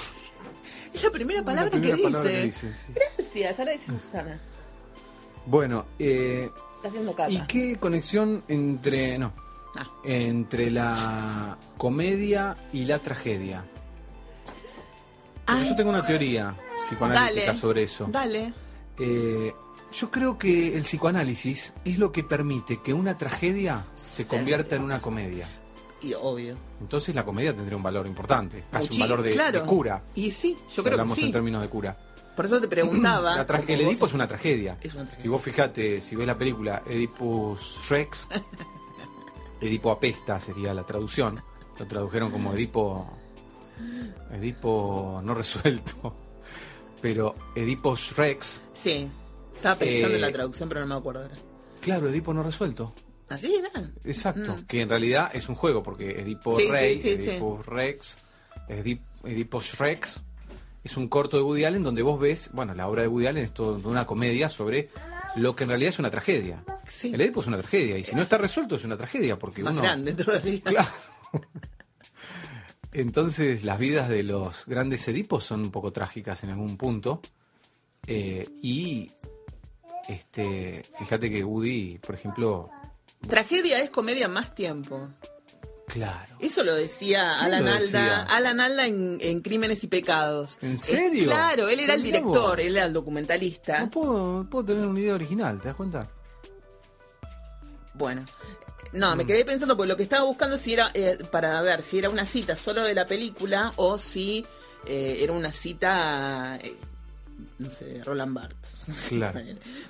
Speaker 3: Es la primera palabra,
Speaker 2: primera
Speaker 3: que,
Speaker 2: palabra
Speaker 3: dice.
Speaker 2: que dice, sí.
Speaker 3: Gracias, ahora dice Susana.
Speaker 2: Bueno, eh,
Speaker 3: Está haciendo cata.
Speaker 2: ¿y qué conexión entre. No.
Speaker 3: Ah.
Speaker 2: Entre la comedia y la tragedia?
Speaker 3: Ay.
Speaker 2: Yo tengo una teoría psicoanalítica
Speaker 3: Dale.
Speaker 2: sobre eso.
Speaker 3: Dale.
Speaker 2: Eh, yo creo que el psicoanálisis es lo que permite que una tragedia se convierta en una comedia.
Speaker 3: Y obvio.
Speaker 2: Entonces la comedia tendría un valor importante, casi un valor de,
Speaker 3: claro.
Speaker 2: de cura.
Speaker 3: Y sí,
Speaker 2: si
Speaker 3: yo creo que
Speaker 2: hablamos
Speaker 3: sí.
Speaker 2: en términos de cura.
Speaker 3: Por eso te preguntaba.
Speaker 2: La el Edipo es una tragedia.
Speaker 3: Es una
Speaker 2: Y
Speaker 3: tragedia.
Speaker 2: vos fijate, si ves la película Edipus Rex, Edipo apesta sería la traducción. Lo tradujeron como Edipo. Edipo no resuelto. Pero Edipus Rex,
Speaker 3: Sí. Estaba pensando
Speaker 2: Eh,
Speaker 3: en la traducción, pero no me acuerdo ahora.
Speaker 2: claro, Edipo no resuelto.
Speaker 3: ¿Así era?
Speaker 2: Exacto,
Speaker 3: Mm.
Speaker 2: que en realidad es un juego, porque Edipo
Speaker 3: Sí,
Speaker 2: Rey,
Speaker 3: sí, sí, sí.
Speaker 2: Edipus Rex, Edip- Edipus Rex, es un corto de Woody Allen donde vos ves, bueno, la obra de Woody Allen es toda una comedia sobre lo que en realidad es una tragedia.
Speaker 3: Sí.
Speaker 2: El Edipo es una tragedia, y si no está resuelto es una tragedia, porque
Speaker 3: Más
Speaker 2: uno...
Speaker 3: grande todavía.
Speaker 2: Claro. Entonces las vidas de los grandes Edipos son un poco trágicas en algún punto. eh, y este, fíjate que Woody, por ejemplo,
Speaker 3: Tragedia es comedia más tiempo.
Speaker 2: Claro.
Speaker 3: Eso lo decía
Speaker 2: ¿Quién
Speaker 3: Alan
Speaker 2: lo
Speaker 3: Alda,
Speaker 2: decía?
Speaker 3: Alan Alda en, en Crímenes y Pecados.
Speaker 2: ¿En
Speaker 3: Eh,
Speaker 2: serio?
Speaker 3: claro, él era el director, él era el documentalista.
Speaker 2: No puedo, puedo tener una idea original, ¿te das cuenta?
Speaker 3: Bueno. No,
Speaker 2: Mm.
Speaker 3: me quedé pensando porque lo que estaba buscando si era eh, para ver si era una cita solo de la película o si eh, era una cita eh, no sé, de Roland Barthes. No sé.
Speaker 2: Claro.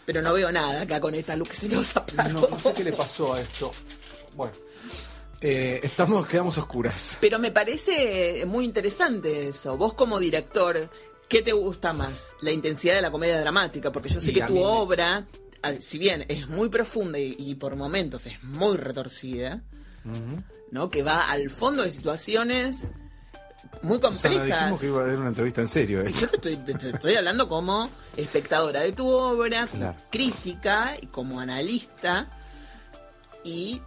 Speaker 3: Pero no veo nada acá con esta luz que se los apagó.
Speaker 2: No, no sé qué le pasó a esto. Bueno, eh, estamos, quedamos oscuras.
Speaker 3: Pero me parece muy interesante eso. Vos como director, ¿qué te gusta más? La intensidad de la comedia dramática, porque yo sé
Speaker 2: Y
Speaker 3: que tu
Speaker 2: mí
Speaker 3: obra, ah, si bien es muy profunda y, y por momentos es muy retorcida, ¿no? Que va al fondo de situaciones muy
Speaker 2: Susana,
Speaker 3: complejas.
Speaker 2: dijimos que iba a haber una entrevista en serio. ¿eh?
Speaker 3: Yo te estoy, te- te estoy hablando como espectadora de tu obra, como
Speaker 2: Claro.
Speaker 3: crítica y como analista y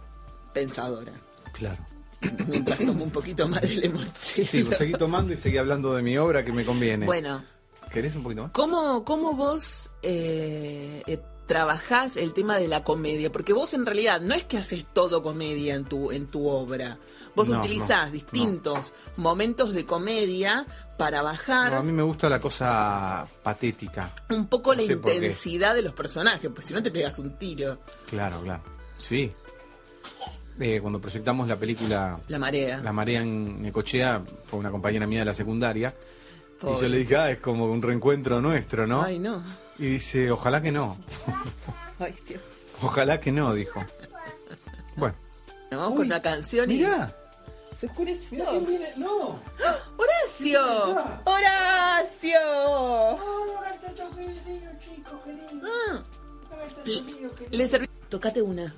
Speaker 3: pensadora.
Speaker 2: Claro.
Speaker 3: Mientras tomo un poquito más de limoncello.
Speaker 2: Sí, pues seguí tomando y seguí hablando de mi obra que me conviene.
Speaker 3: Bueno,
Speaker 2: ¿Querés un poquito más?
Speaker 3: ¿cómo, cómo vos eh, eh, trabajás el tema de la comedia? Porque vos en realidad no es que haces todo comedia en tu, en tu obra. Vos
Speaker 2: No,
Speaker 3: utilizás
Speaker 2: no,
Speaker 3: distintos momentos de comedia para bajar
Speaker 2: a mí me gusta la cosa patética.
Speaker 3: un poco la intensidad de los personajes, pues si no te pegas un tiro.
Speaker 2: Claro, claro. Sí. Eh, cuando proyectamos la película
Speaker 3: La marea.
Speaker 2: La Marea en Necochea, fue una compañera mía de la secundaria. Y yo le dije, ah, es como un reencuentro nuestro, ¿no?
Speaker 3: Ay, no.
Speaker 2: Y dice, ojalá que no.
Speaker 3: Ay, Dios.
Speaker 2: Ojalá que no, dijo. Bueno.
Speaker 3: Vamos con una canción y...
Speaker 2: Mirá.
Speaker 3: Se oscureció.
Speaker 2: No.
Speaker 3: ¡Horacio! ¡Horacio! Ah. Le- Le serví... Tocate una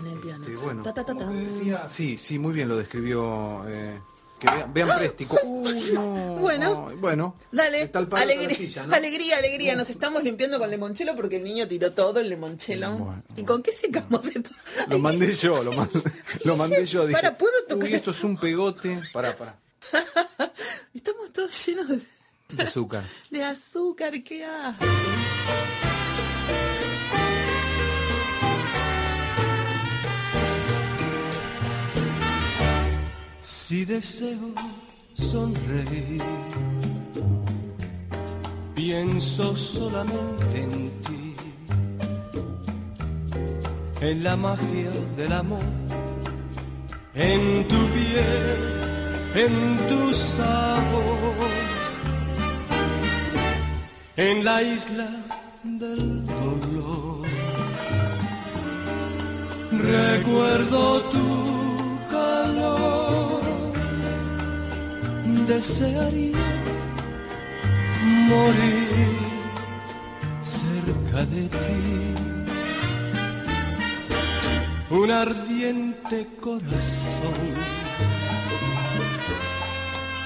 Speaker 3: en el piano.
Speaker 2: Este, bueno,
Speaker 3: Ta, ta, ta,
Speaker 2: como
Speaker 3: ta.
Speaker 2: te decía, sí, sí, muy bien lo describió. eh, que vean, vean Préstico. Uy, no.
Speaker 3: Bueno.
Speaker 2: Ay, bueno.
Speaker 3: Dale, alegría,
Speaker 2: silla, ¿no?
Speaker 3: alegría, alegría. Nos estamos limpiando con limonchelo porque el niño tiró todo el limonchelo.
Speaker 2: Bueno,
Speaker 3: ¿Y con qué secamos esto?
Speaker 2: Lo mandé yo, lo, mandé, lo mandé yo. Dije,
Speaker 3: Para, ¿puedo tocar?
Speaker 2: Uy, esto es un pegote. Para, para.
Speaker 3: Estamos todos llenos de,
Speaker 2: De azúcar.
Speaker 3: de azúcar, qué asco.
Speaker 11: Si deseo sonreír, pienso solamente en ti, en la magia del amor, en tu piel, en tu sabor, en la isla del dolor. Recuerdo tu desearía morir cerca de ti. Un ardiente corazón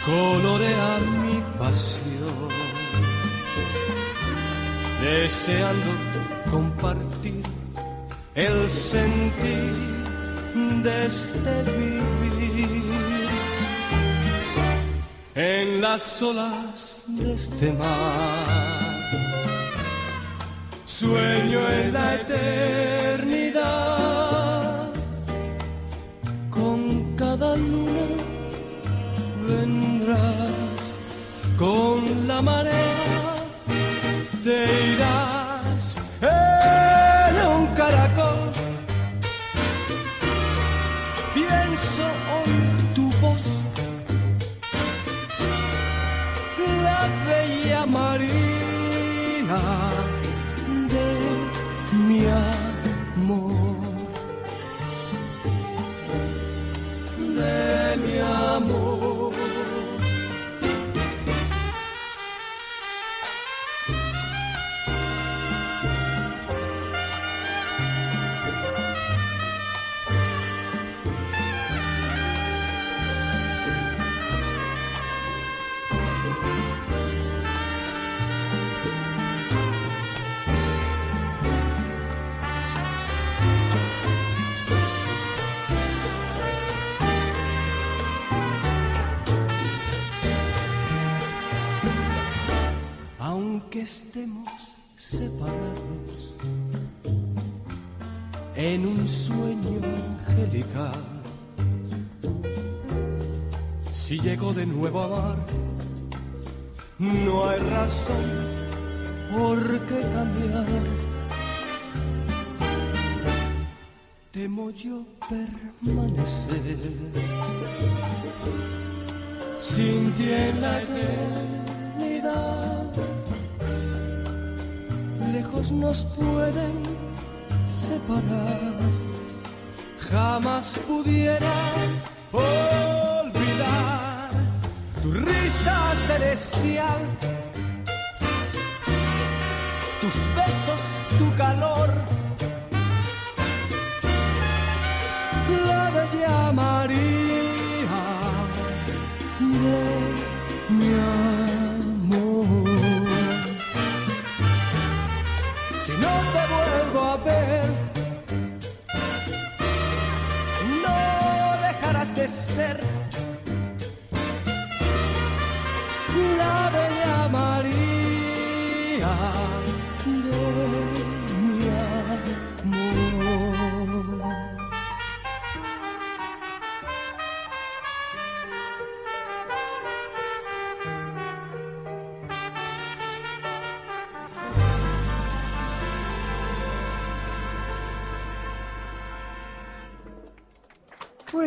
Speaker 11: colorea mi pasión, deseando compartir el sentir de este vivir en las olas de este mar. Sueño en la eternidad, con cada luna vendrás, con la marea te irás separados en un sueño angelical, si llego de nuevo a amar, no hay razón por qué cambiar. Temo yo permanecer sin ti en la eternidad. Nos pueden separar, jamás pudiera olvidar tu risa celestial, tus besos, tu calor.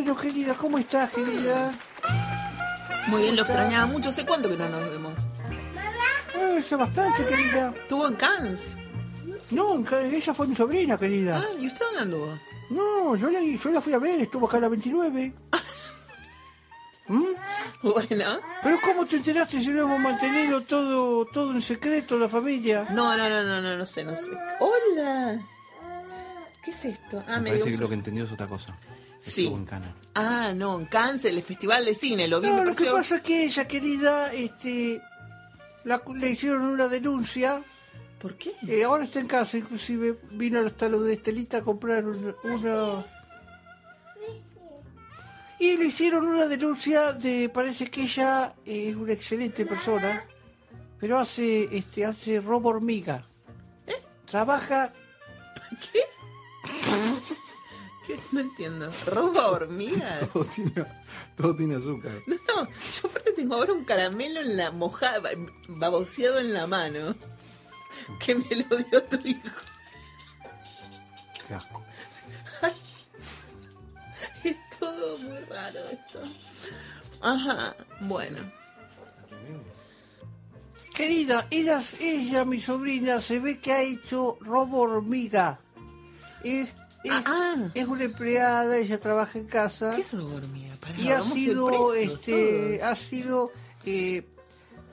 Speaker 12: Bueno, querida, ¿cómo estás, querida?
Speaker 3: Muy bien, lo extrañaba mucho. ¿Sé cuánto que no nos vemos?
Speaker 12: Eh, Hace bastante, querida.
Speaker 3: Estuvo en Cannes.
Speaker 12: No, ella fue mi sobrina, querida.
Speaker 3: Ah, ¿y usted dónde anduvo?
Speaker 12: No, yo la, yo la fui a ver, estuvo acá a la 29. ¿Mm?
Speaker 3: Bueno.
Speaker 12: Pero ¿cómo te enteraste si lo hemos mantenido todo, todo en secreto, la familia?
Speaker 3: No, no, no, no, no, no sé, no sé. ¡Hola! ¿Qué es esto? Ah,
Speaker 2: Me
Speaker 3: me
Speaker 2: parece que lo que entendió es otra cosa.
Speaker 3: Sí.
Speaker 2: En.
Speaker 3: Ah, no, en Cannes, el festival de cine, lo vi.
Speaker 12: No, lo que pasa es que ella, querida, este, la- le hicieron una denuncia.
Speaker 3: ¿Por qué?
Speaker 12: Eh, ahora está en casa, inclusive vino hasta lo de Estelita a comprar un- una... Y le hicieron una denuncia de, parece que ella es una excelente persona, pero hace, este, hace robo hormiga. Trabaja...
Speaker 3: ¿Qué? ¿Qué? No entiendo. ¿Roba hormigas?
Speaker 2: Todo tiene, todo tiene azúcar.
Speaker 3: No, no, yo aparte tengo ahora un caramelo en la mojada, baboseado en la mano, que me lo dio tu hijo.
Speaker 2: Qué asco.
Speaker 3: Es todo muy raro esto. Ajá, bueno.
Speaker 12: Querida, eras ella, mi sobrina, se ve que ha hecho robo hormiga. Es, es,
Speaker 3: Ah,
Speaker 12: es una empleada, ella trabaja en casa.
Speaker 3: ¿Qué hormiga? Pará,
Speaker 12: y ha sido, este,
Speaker 3: todos.
Speaker 12: ha sido eh,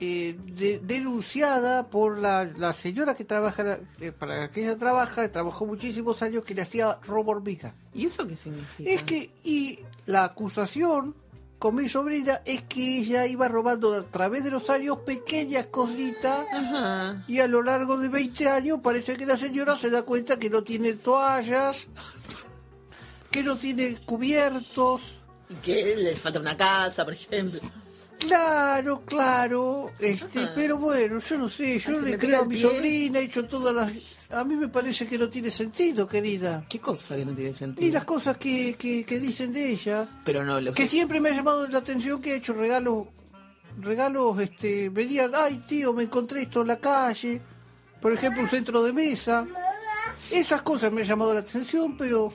Speaker 12: eh, de- denunciada por la, la señora que trabaja, eh, para la que ella trabaja, trabajó muchísimos años, que le hacía robo hormiga.
Speaker 3: ¿Y eso qué significa?
Speaker 12: Es que, y la acusación con mi sobrina es que ella iba robando a través de los años pequeñas cositas
Speaker 3: Ajá.
Speaker 12: y a lo largo de 20 años parece que la señora se da cuenta que no tiene toallas, que no tiene cubiertos.
Speaker 3: ¿Y qué? ¿Le falta una casa, por ejemplo?
Speaker 12: Claro, claro, este,
Speaker 3: Ajá.
Speaker 12: pero bueno, yo no sé, yo
Speaker 3: Ay,
Speaker 12: le creo a mi
Speaker 3: pie.
Speaker 12: sobrina, he hecho todas las... A mí me parece que no tiene sentido, querida.
Speaker 3: ¿Qué cosa que no tiene sentido?
Speaker 12: Y las cosas que, que, que dicen de ella.
Speaker 3: Pero no, lo
Speaker 12: Que siempre me ha llamado la atención que ha hecho regalos, regalos, este, venían, ay tío, me encontré esto en la calle, por ejemplo, un centro de mesa. Esas cosas me han llamado la atención, pero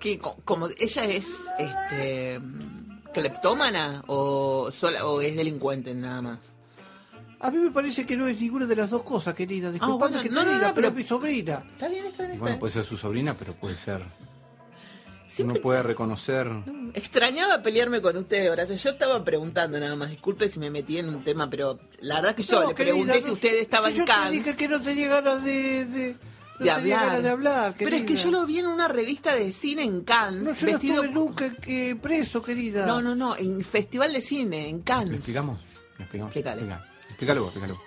Speaker 3: que co- como ella es este cleptómana o sola o es delincuente nada más.
Speaker 12: A mí me parece que no es ninguna de las dos cosas, querida. Disculpame
Speaker 3: Ah, bueno,
Speaker 12: que te
Speaker 3: no, no,
Speaker 12: diga,
Speaker 3: no,
Speaker 12: pero
Speaker 3: pero-
Speaker 12: es mi sobrina.
Speaker 3: Está bien, está bien, está
Speaker 2: bueno,
Speaker 3: bien.
Speaker 2: puede ser su sobrina, pero puede ser.
Speaker 3: Siempre
Speaker 2: Uno puede reconocer.
Speaker 3: Extrañaba pelearme con ustedes, Horacio. Yo estaba preguntando nada más. Disculpe si me metí en un tema, pero la verdad que yo
Speaker 12: No,
Speaker 3: le
Speaker 12: querida,
Speaker 3: pregunté si ustedes estaban
Speaker 12: si yo te dije que no tenía ganas de, de, no
Speaker 3: de
Speaker 12: tenía
Speaker 3: hablar.
Speaker 12: ganas de hablar,
Speaker 3: Pero es que yo lo vi en una revista de cine en Cannes,
Speaker 12: No, yo
Speaker 3: vestido...
Speaker 12: no estuve nunca eh, preso, querida.
Speaker 3: No, no, no, en Festival de Cine, en
Speaker 2: ¿Le
Speaker 3: Cannes.
Speaker 2: explicamos? ¿Le explicamos?
Speaker 3: Explícale.
Speaker 2: Explica. Explícalo vos, explícalo.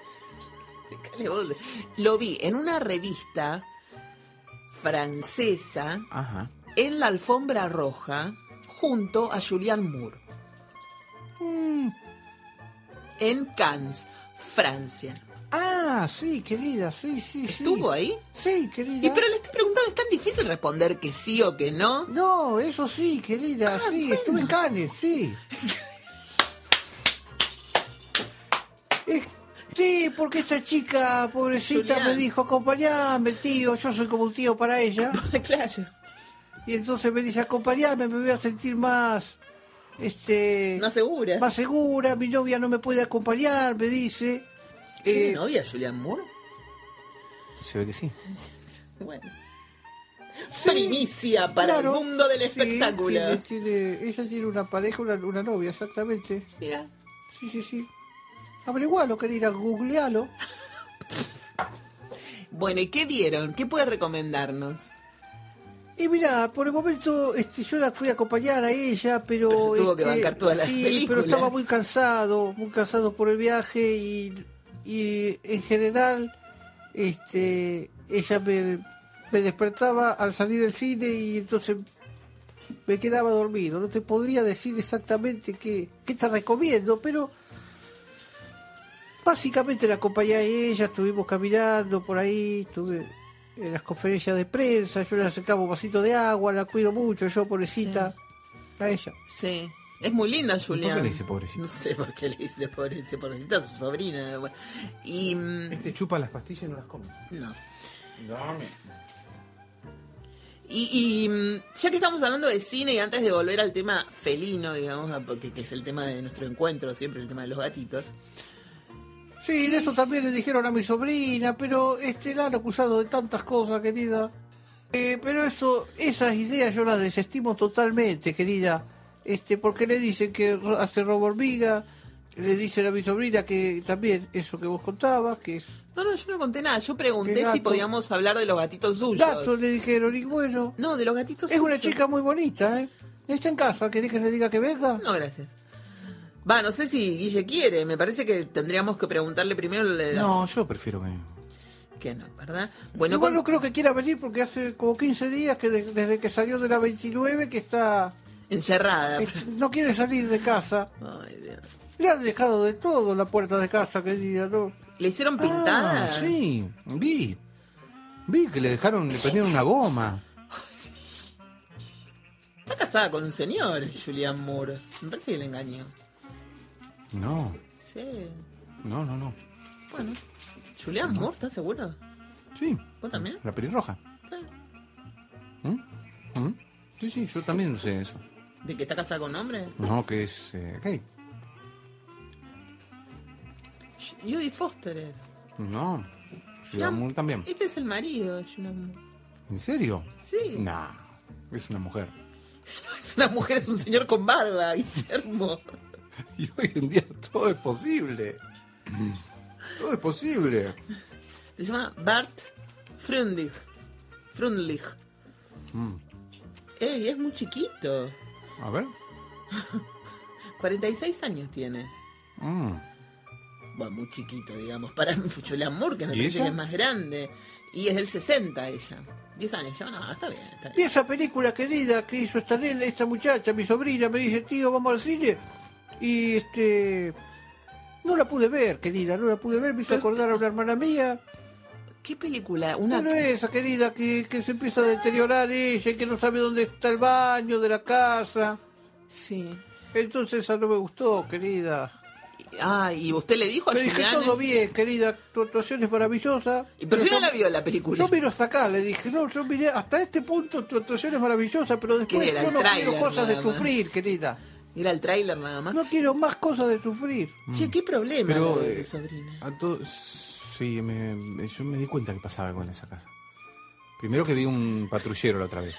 Speaker 3: Vos. Lo vi en una revista francesa
Speaker 2: Ajá.
Speaker 3: en la alfombra roja junto a Julian Moore.
Speaker 12: Mm.
Speaker 3: En Cannes, Francia.
Speaker 12: Ah, sí, querida, sí, sí, sí.
Speaker 3: ¿Estuvo ahí?
Speaker 12: Sí, querida.
Speaker 3: Y pero le estoy preguntando, ¿es tan difícil responder que sí o que no?
Speaker 12: No, eso sí, querida,
Speaker 3: Ah,
Speaker 12: sí, estuve en Cannes, sí. sí, porque esta chica, pobrecita,
Speaker 3: Julián.
Speaker 12: me dijo, acompañame, tío, yo soy como un tío para ella.
Speaker 3: claro.
Speaker 12: Y entonces me dice, acompañame, me voy a sentir más, este...
Speaker 3: Más segura.
Speaker 12: Más segura, mi novia no me puede acompañar, me dice.
Speaker 3: ¿Tiene
Speaker 12: Eh,
Speaker 3: novia Julian Moore?
Speaker 2: Se ve que sí.
Speaker 3: Bueno. Primicia para
Speaker 12: claro,
Speaker 3: el mundo del
Speaker 12: sí,
Speaker 3: espectáculo.
Speaker 12: tiene- tiene- ella tiene una pareja, una, una novia, exactamente.
Speaker 3: Mira.
Speaker 12: Sí, sí, sí. Averigualo, querida, googlealo.
Speaker 3: Bueno, ¿y qué vieron? ¿Qué puede recomendarnos?
Speaker 12: Y mira, por el momento este, yo la fui a acompañar a ella, pero...
Speaker 3: Tuvo que
Speaker 12: este,
Speaker 3: bancar todas las
Speaker 12: sí,
Speaker 3: películas.
Speaker 12: pero estaba muy cansado, muy cansado por el viaje y, y en general este, ella me, me despertaba al salir del cine y entonces me quedaba dormido. No te podría decir exactamente qué, qué te recomiendo, pero básicamente la acompañé a ella, estuvimos caminando por ahí, estuve en las conferencias de prensa, yo le acercaba un vasito de agua, la cuido mucho, yo pobrecita, a ella.
Speaker 3: Sí. Es muy linda, Julián.
Speaker 2: ¿Por qué le dice pobrecita?
Speaker 3: No sé por qué le dice pobrecita, pobrecita a su sobrina. Y. mm,
Speaker 2: Este chupa las pastillas y no las come.
Speaker 3: No. Y, y, mm, ya que estamos hablando de cine y antes de volver al tema felino, digamos, a- porque que es el tema de nuestro encuentro, siempre el tema de los gatitos.
Speaker 12: Sí, de eso también le dijeron a mi sobrina, pero este la han acusado de tantas cosas, querida. Eh, pero eso, esas ideas yo las desestimo totalmente, querida. Este, porque le dicen que hace robo hormiga, le dicen a mi sobrina que también eso que vos contabas, que es
Speaker 3: No, no, yo no conté nada. Yo
Speaker 12: ¿Qué
Speaker 3: pregunté si podíamos hablar de los gatitos suyos.
Speaker 12: gato, le dijeron, y bueno,
Speaker 3: No, de los gatitos
Speaker 12: es una chica muy bonita, ¿eh? Está en casa, ¿querés que le diga que venga?
Speaker 3: No, gracias. Va, no sé si Guille quiere. Me parece que tendríamos que preguntarle primero. le-
Speaker 2: No, yo prefiero que.
Speaker 3: Que no, ¿verdad? Bueno,
Speaker 12: Igual
Speaker 3: con-
Speaker 12: no creo que quiera venir porque hace como 15 días que de- desde que salió de la 29 que está...
Speaker 3: encerrada.
Speaker 12: eh, no quiere salir de casa.
Speaker 3: Ay, Dios.
Speaker 12: Le han dejado de todo la puerta de casa, querida, ¿no?
Speaker 3: ¿Le hicieron
Speaker 2: Ah,
Speaker 3: pintadas?
Speaker 2: sí, vi. Vi que le dejaron, le prendieron una goma.
Speaker 3: casada con un señor, Julian Moore. Me parece que le engañó.
Speaker 2: No,
Speaker 3: Sí.
Speaker 2: no, no, no.
Speaker 3: Bueno. Julian Moore, ¿estás seguro?
Speaker 2: Sí.
Speaker 3: ¿Vos también?
Speaker 2: La pelirroja.
Speaker 3: Sí.
Speaker 2: ¿Mm? ¿Mm? Sí, sí, yo también sé eso.
Speaker 3: ¿De que está casada con un hombre?
Speaker 2: No, que es eh, gay.
Speaker 3: Judy Foster es.
Speaker 2: No. Julian Moore también.
Speaker 3: Este es el marido de Julian Moore.
Speaker 2: ¿En serio?
Speaker 3: Sí.
Speaker 2: Nah, es una mujer.
Speaker 3: No es una mujer, es un señor con barba, Guillermo.
Speaker 2: Y hoy en día todo es posible. Todo es posible.
Speaker 3: Se llama Bart Frundlich. Frundlich.
Speaker 2: Mm.
Speaker 3: Ey, es muy chiquito.
Speaker 2: A ver.
Speaker 3: 46 años tiene.
Speaker 2: Mm.
Speaker 3: Bueno, muy chiquito, digamos. Para Julian Moore, que me
Speaker 2: ¿Y
Speaker 3: parece que es más grande. Y es del 60 ella. 10 años ya. No, está bien, está
Speaker 12: Y
Speaker 3: bien.
Speaker 12: esa película querida que hizo esta nena, esta muchacha, mi sobrina, me dice, tío, vamos al cine. Y este. No la pude ver, querida, no la pude ver, me hizo acordar a una hermana mía.
Speaker 3: ¿Qué película? Una...
Speaker 12: Bueno, esa querida que, que se empieza a deteriorar ella y que no sabe dónde está el baño de la casa.
Speaker 3: Sí.
Speaker 12: Entonces esa no me gustó, querida.
Speaker 3: Ah, ¿y usted le dijo a
Speaker 12: Le dije todo bien, querida, tu actuación es maravillosa.
Speaker 3: ¿Y pero si no la vio la película?
Speaker 12: Yo miro hasta acá, le dije, no, yo miré hasta este punto, tu actuación es maravillosa, pero después yo no quiero cosas de sufrir, querida.
Speaker 3: Era el tráiler nada más.
Speaker 12: No quiero más cosas de sufrir.
Speaker 3: Che, qué problema
Speaker 2: Pero,
Speaker 3: lo de su
Speaker 2: eh,
Speaker 3: sobrina.
Speaker 2: A to- sí, me- yo me di cuenta que pasaba algo en esa casa. Primero que vi un patrullero la otra vez.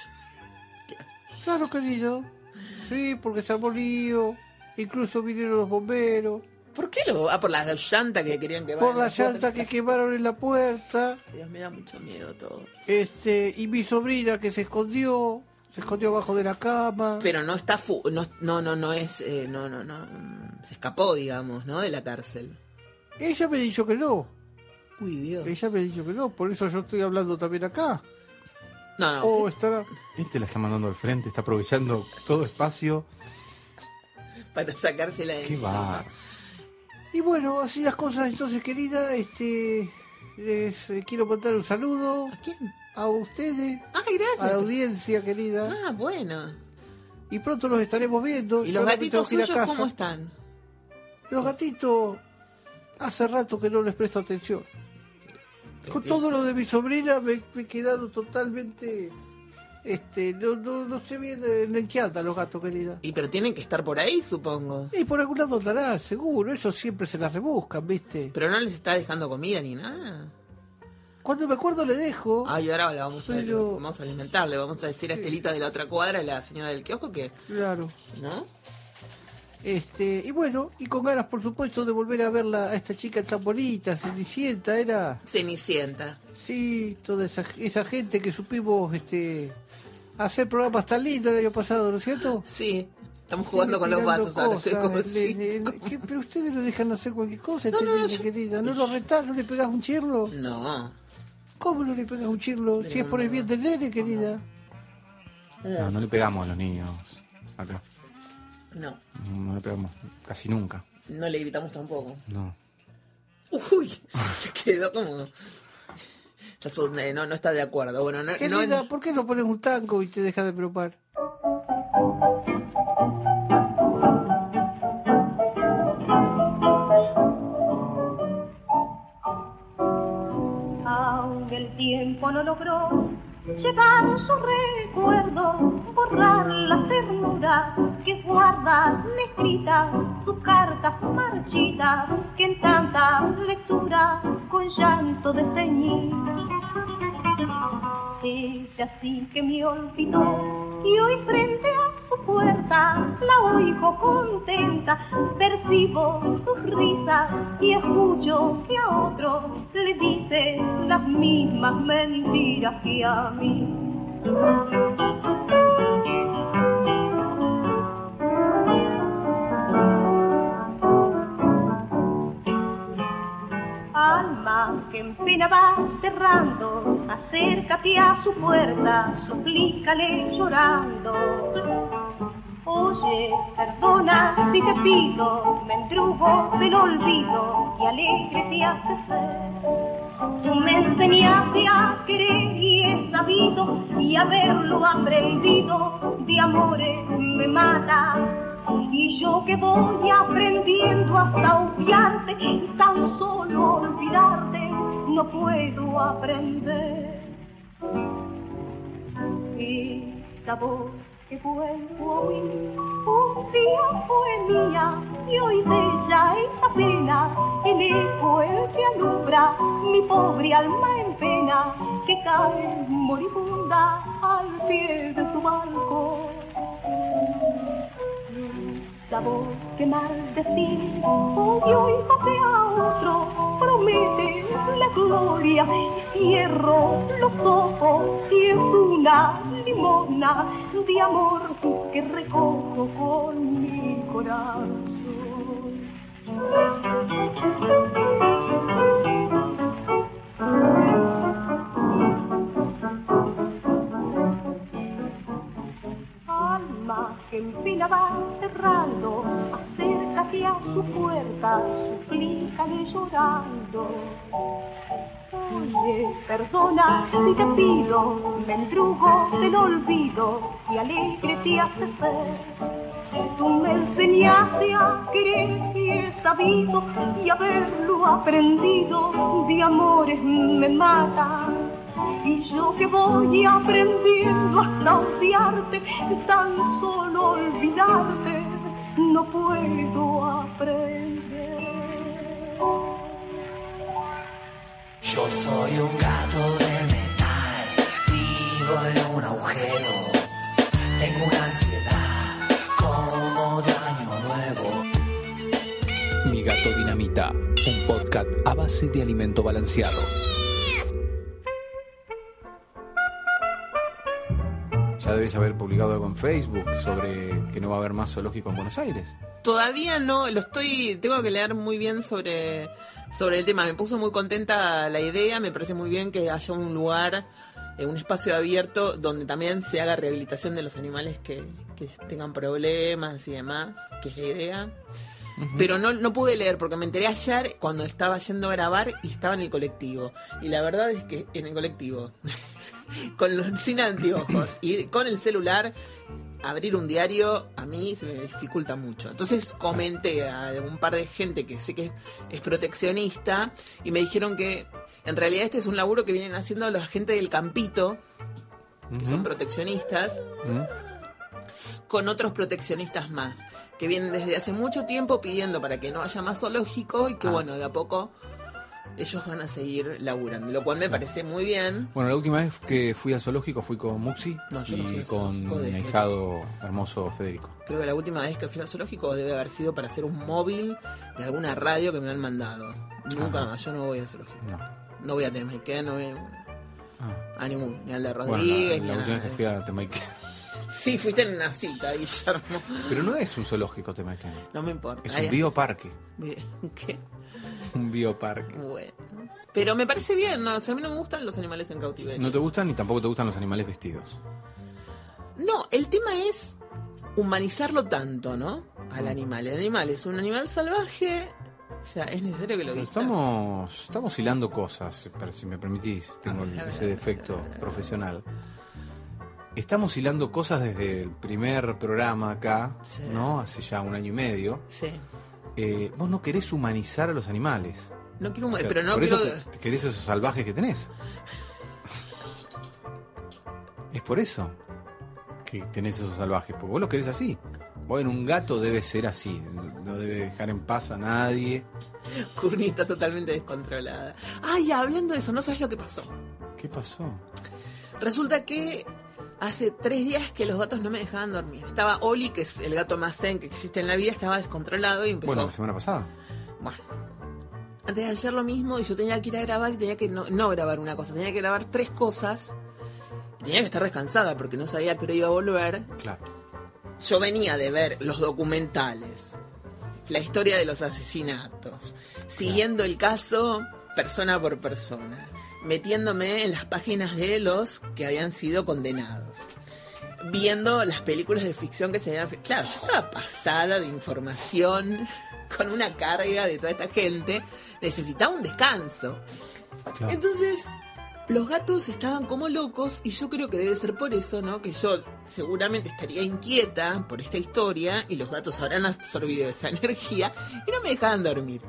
Speaker 12: Claro, querido. Sí, porque se armó lío. Incluso vinieron los bomberos.
Speaker 3: ¿Por qué lo.? Ah, por las llantas que querían que
Speaker 12: Por la llanta que quemaron en la puerta.
Speaker 3: Dios, me da mucho miedo todo.
Speaker 12: Este, y mi sobrina que se escondió. Se escondió abajo de la cama.
Speaker 3: Pero no está. Fu no, no, no, no es. eh, no, no, no. Se escapó, digamos, ¿no? De la cárcel.
Speaker 12: Ella me ha dicho que no.
Speaker 3: Uy, Dios.
Speaker 12: Ella me ha dicho que no. Por eso yo estoy hablando también acá.
Speaker 3: No, no.
Speaker 12: Oh,
Speaker 3: usted-
Speaker 12: estará.
Speaker 2: Este la está mandando al frente, está aprovechando todo espacio.
Speaker 3: Para sacársela de
Speaker 2: Qué bar.
Speaker 12: Y bueno, así las cosas entonces, querida. Este, les eh, quiero mandar un saludo.
Speaker 3: ¿A quién?
Speaker 12: A ustedes.
Speaker 3: Gracias.
Speaker 12: A la audiencia, querida.
Speaker 3: Ah, bueno.
Speaker 12: Y pronto los estaremos viendo.
Speaker 3: ¿Y los gatitos suyos
Speaker 12: casa.
Speaker 3: cómo están?
Speaker 12: Los gatitos, hace rato que no les presto atención. Con todo lo de mi sobrina me, me he quedado totalmente... Este, no, no, no sé bien eh, en qué andan los gatos, querida.
Speaker 3: Y pero tienen que estar por ahí, supongo.
Speaker 12: Y por algún lado andará, seguro. Eso siempre se las rebuscan, ¿viste?
Speaker 3: Pero no les está dejando comida ni nada.
Speaker 12: Cuando me acuerdo le dejo.
Speaker 3: Ay, ahora la vamos a,
Speaker 12: Pero-
Speaker 3: vamos a alimentar. Le vamos a decir a Estelita de la otra cuadra, la señora del kiosco, que.
Speaker 12: Claro.
Speaker 3: ¿No?
Speaker 12: Este, y bueno, y con ganas, por supuesto, de volver a verla a esta chica tan bonita, Cenicienta, era.
Speaker 3: Cenicienta.
Speaker 12: Sí, toda esa, esa gente que supimos este hacer programas tan lindos el año pasado, ¿no es cierto?
Speaker 3: Sí. Estamos jugando con los vasos ahora. Estoy como
Speaker 12: pero ustedes no dejan hacer cualquier cosa,
Speaker 3: No,
Speaker 12: este
Speaker 3: no, yo-
Speaker 12: querida. ¿No lo retás? ¿No le pegás un chirlo?
Speaker 3: No.
Speaker 12: ¿Cómo no le pegas un chirlo? Si es por el bien del nene, querida.
Speaker 2: No, no le pegamos a los niños acá.
Speaker 3: No.
Speaker 2: No le pegamos casi nunca.
Speaker 3: No le gritamos tampoco.
Speaker 2: No.
Speaker 3: Uy, se quedó como. Eh, No, no está de acuerdo. Bueno, no.
Speaker 12: Querida,
Speaker 3: no
Speaker 12: ¿por qué no pones un tango y te dejas de preocupar?
Speaker 13: Tiempo no logró llevar su recuerdo, borrar la ternura que guarda escrita, sus cartas marchitas que en tanta lectura con llanto desteñí. Ella sí que me olvidó y hoy frente a su puerta la oigo contenta, percibo sus risas y escucho que a otro le dice las mismas mentiras que a mí. Alma que en pena va cerrando, acércate a su puerta, suplícale llorando. Perdona si te pido, mendrugo del olvido y alegre te hace ser. Tú me enseñaste a querer y he sabido y haberlo aprendido de amores me mata. Y yo que voy aprendiendo hasta obviarte, tan solo olvidarte, no puedo aprender. Esta voz que vuelvo a oír, un día fue mía y hoy de ella esa pena, el eco el que alumbra mi pobre alma en pena, que cae moribunda al pie de tu balcón. La voz que maldecir, hoy oídote a otro, promete la gloria y cierro los ojos y es una limona de amor que recojo con mi corazón. En fila va cerrando, acércate a su puerta, suplícale llorando. Oye, perdona si te pido, mendrugo del olvido y alegre te hace ser. Tú me enseñaste a querer y sabido y haberlo aprendido de amores me mata. Y yo que voy aprendiendo hasta odiarte, tan solo olvidarte, no puedo aprender.
Speaker 14: Yo soy un gato de metal, vivo en un agujero. Tengo una ansiedad como de año nuevo.
Speaker 15: Mi gato dinamita, un podcast a base de alimento balanceado.
Speaker 2: Ya debes haber publicado algo en Facebook sobre que no va a haber más zoológico en Buenos Aires.
Speaker 3: Todavía no, lo estoy, tengo que leer muy bien sobre, sobre el tema. Me puso muy contenta la idea, me parece muy bien que haya un lugar, eh, un espacio abierto donde también se haga rehabilitación de los animales que, que tengan problemas y demás, que es la idea. Pero no, no pude leer porque me enteré ayer cuando estaba yendo a grabar y estaba en el colectivo. Y la verdad es que en el colectivo, con los, sin anteojos y con el celular, abrir un diario a mí se me dificulta mucho. Entonces comenté a un par de gente que sé que es proteccionista y me dijeron que en realidad este es un laburo que vienen haciendo la gente del campito, que son proteccionistas, con otros proteccionistas más, que vienen desde hace mucho tiempo pidiendo para que no haya más zoológico y que
Speaker 2: Ah.
Speaker 3: bueno, de a poco ellos van a seguir laburando, lo cual me parece muy bien.
Speaker 2: Bueno, la última vez que fui al zoológico fui con Muxi
Speaker 3: No, yo no fui
Speaker 2: y
Speaker 3: al
Speaker 2: con mi ahijado hermoso Federico.
Speaker 3: Creo que la última vez que fui al zoológico debe haber sido para hacer un móvil de alguna radio que me han mandado. Nunca
Speaker 2: Ajá.
Speaker 3: más, yo no voy al zoológico.
Speaker 2: No.
Speaker 3: No voy a Temaiken, no voy a, a ninguno, ni al de
Speaker 2: Bueno,
Speaker 3: Rodríguez,
Speaker 2: la,
Speaker 3: ni
Speaker 2: la
Speaker 3: a
Speaker 2: última vez que fui a Temaiken.
Speaker 3: Sí, fuiste en una cita, Guillermo.
Speaker 2: Pero no es un zoológico Temaiken.
Speaker 3: No me importa.
Speaker 2: Es
Speaker 3: Ay,
Speaker 2: un bioparque.
Speaker 3: ¿Qué?
Speaker 2: Un bioparque.
Speaker 3: Bueno. Pero me parece bien, ¿no? O sea, a mí no me gustan los animales en cautiverio.
Speaker 2: No te gustan ni tampoco te gustan los animales vestidos.
Speaker 3: No, el tema es humanizarlo tanto, ¿no? Al animal. El animal es un animal salvaje. O sea, es necesario que lo
Speaker 2: Pero
Speaker 3: vista.
Speaker 2: Estamos, estamos hilando cosas, pero si me permitís, tengo
Speaker 3: ver,
Speaker 2: ese
Speaker 3: ver,
Speaker 2: defecto profesional. Estamos hilando cosas desde el primer programa acá,
Speaker 3: Sí.
Speaker 2: ¿no? Hace ya un año y medio.
Speaker 3: Sí.
Speaker 2: Eh, vos no querés humanizar a los animales.
Speaker 3: No quiero,
Speaker 2: O sea,
Speaker 3: pero no
Speaker 2: por
Speaker 3: quiero.
Speaker 2: eso te- te querés esos salvajes que tenés. es por eso que tenés esos salvajes, porque vos los querés así. Vos en un gato debe ser así, no debe dejar en paz a nadie.
Speaker 3: Courtney está totalmente descontrolada. Ay, hablando de eso, no sabes lo que pasó.
Speaker 2: ¿Qué pasó?
Speaker 3: Resulta que hace tres días que los gatos no me dejaban dormir. Estaba Oli, que es el gato más zen que existe en la vida, estaba descontrolado y empezó.
Speaker 2: Bueno, la semana pasada.
Speaker 3: Bueno, antes de ayer lo mismo y yo tenía que ir a grabar y tenía que no, no grabar una cosa, tenía que grabar tres cosas. Y tenía que estar descansada porque no sabía que hora iba a volver.
Speaker 2: Claro.
Speaker 3: Yo venía de ver los documentales, la historia de los asesinatos, siguiendo el caso persona por persona, metiéndome en las páginas de los que habían sido condenados. viendo las películas de ficción que se habían... Claro, yo estaba pasada de información con una carga de toda esta gente. Necesitaba un descanso. Entonces, los gatos estaban como locos y yo creo que debe ser por eso, ¿no? Que yo seguramente estaría inquieta por esta historia y los gatos habrán absorbido esa energía y no me dejaban dormir.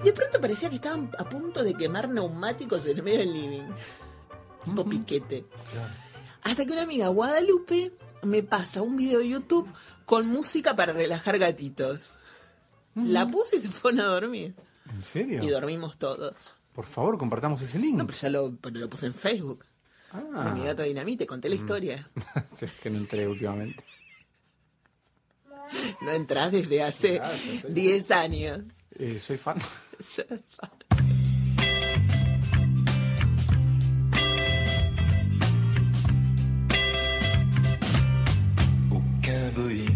Speaker 3: Y de pronto parecía que estaban a punto de quemar neumáticos en el medio del living. Tipo piquete. Hasta que una amiga Guadalupe me pasa un video de YouTube con música para relajar gatitos. La puse y se fueron a dormir.
Speaker 2: ¿En serio?
Speaker 3: Y dormimos todos.
Speaker 2: Por favor, compartamos ese link.
Speaker 3: No, pero ya lo, pero lo puse en Facebook.
Speaker 2: Ah.
Speaker 3: De mi gato dinamite, conté la
Speaker 2: Mm.
Speaker 3: historia.
Speaker 2: Es que no entré últimamente.
Speaker 3: No entras desde hace 10 años.
Speaker 2: Eh, soy fan.
Speaker 16: Aucun Boeing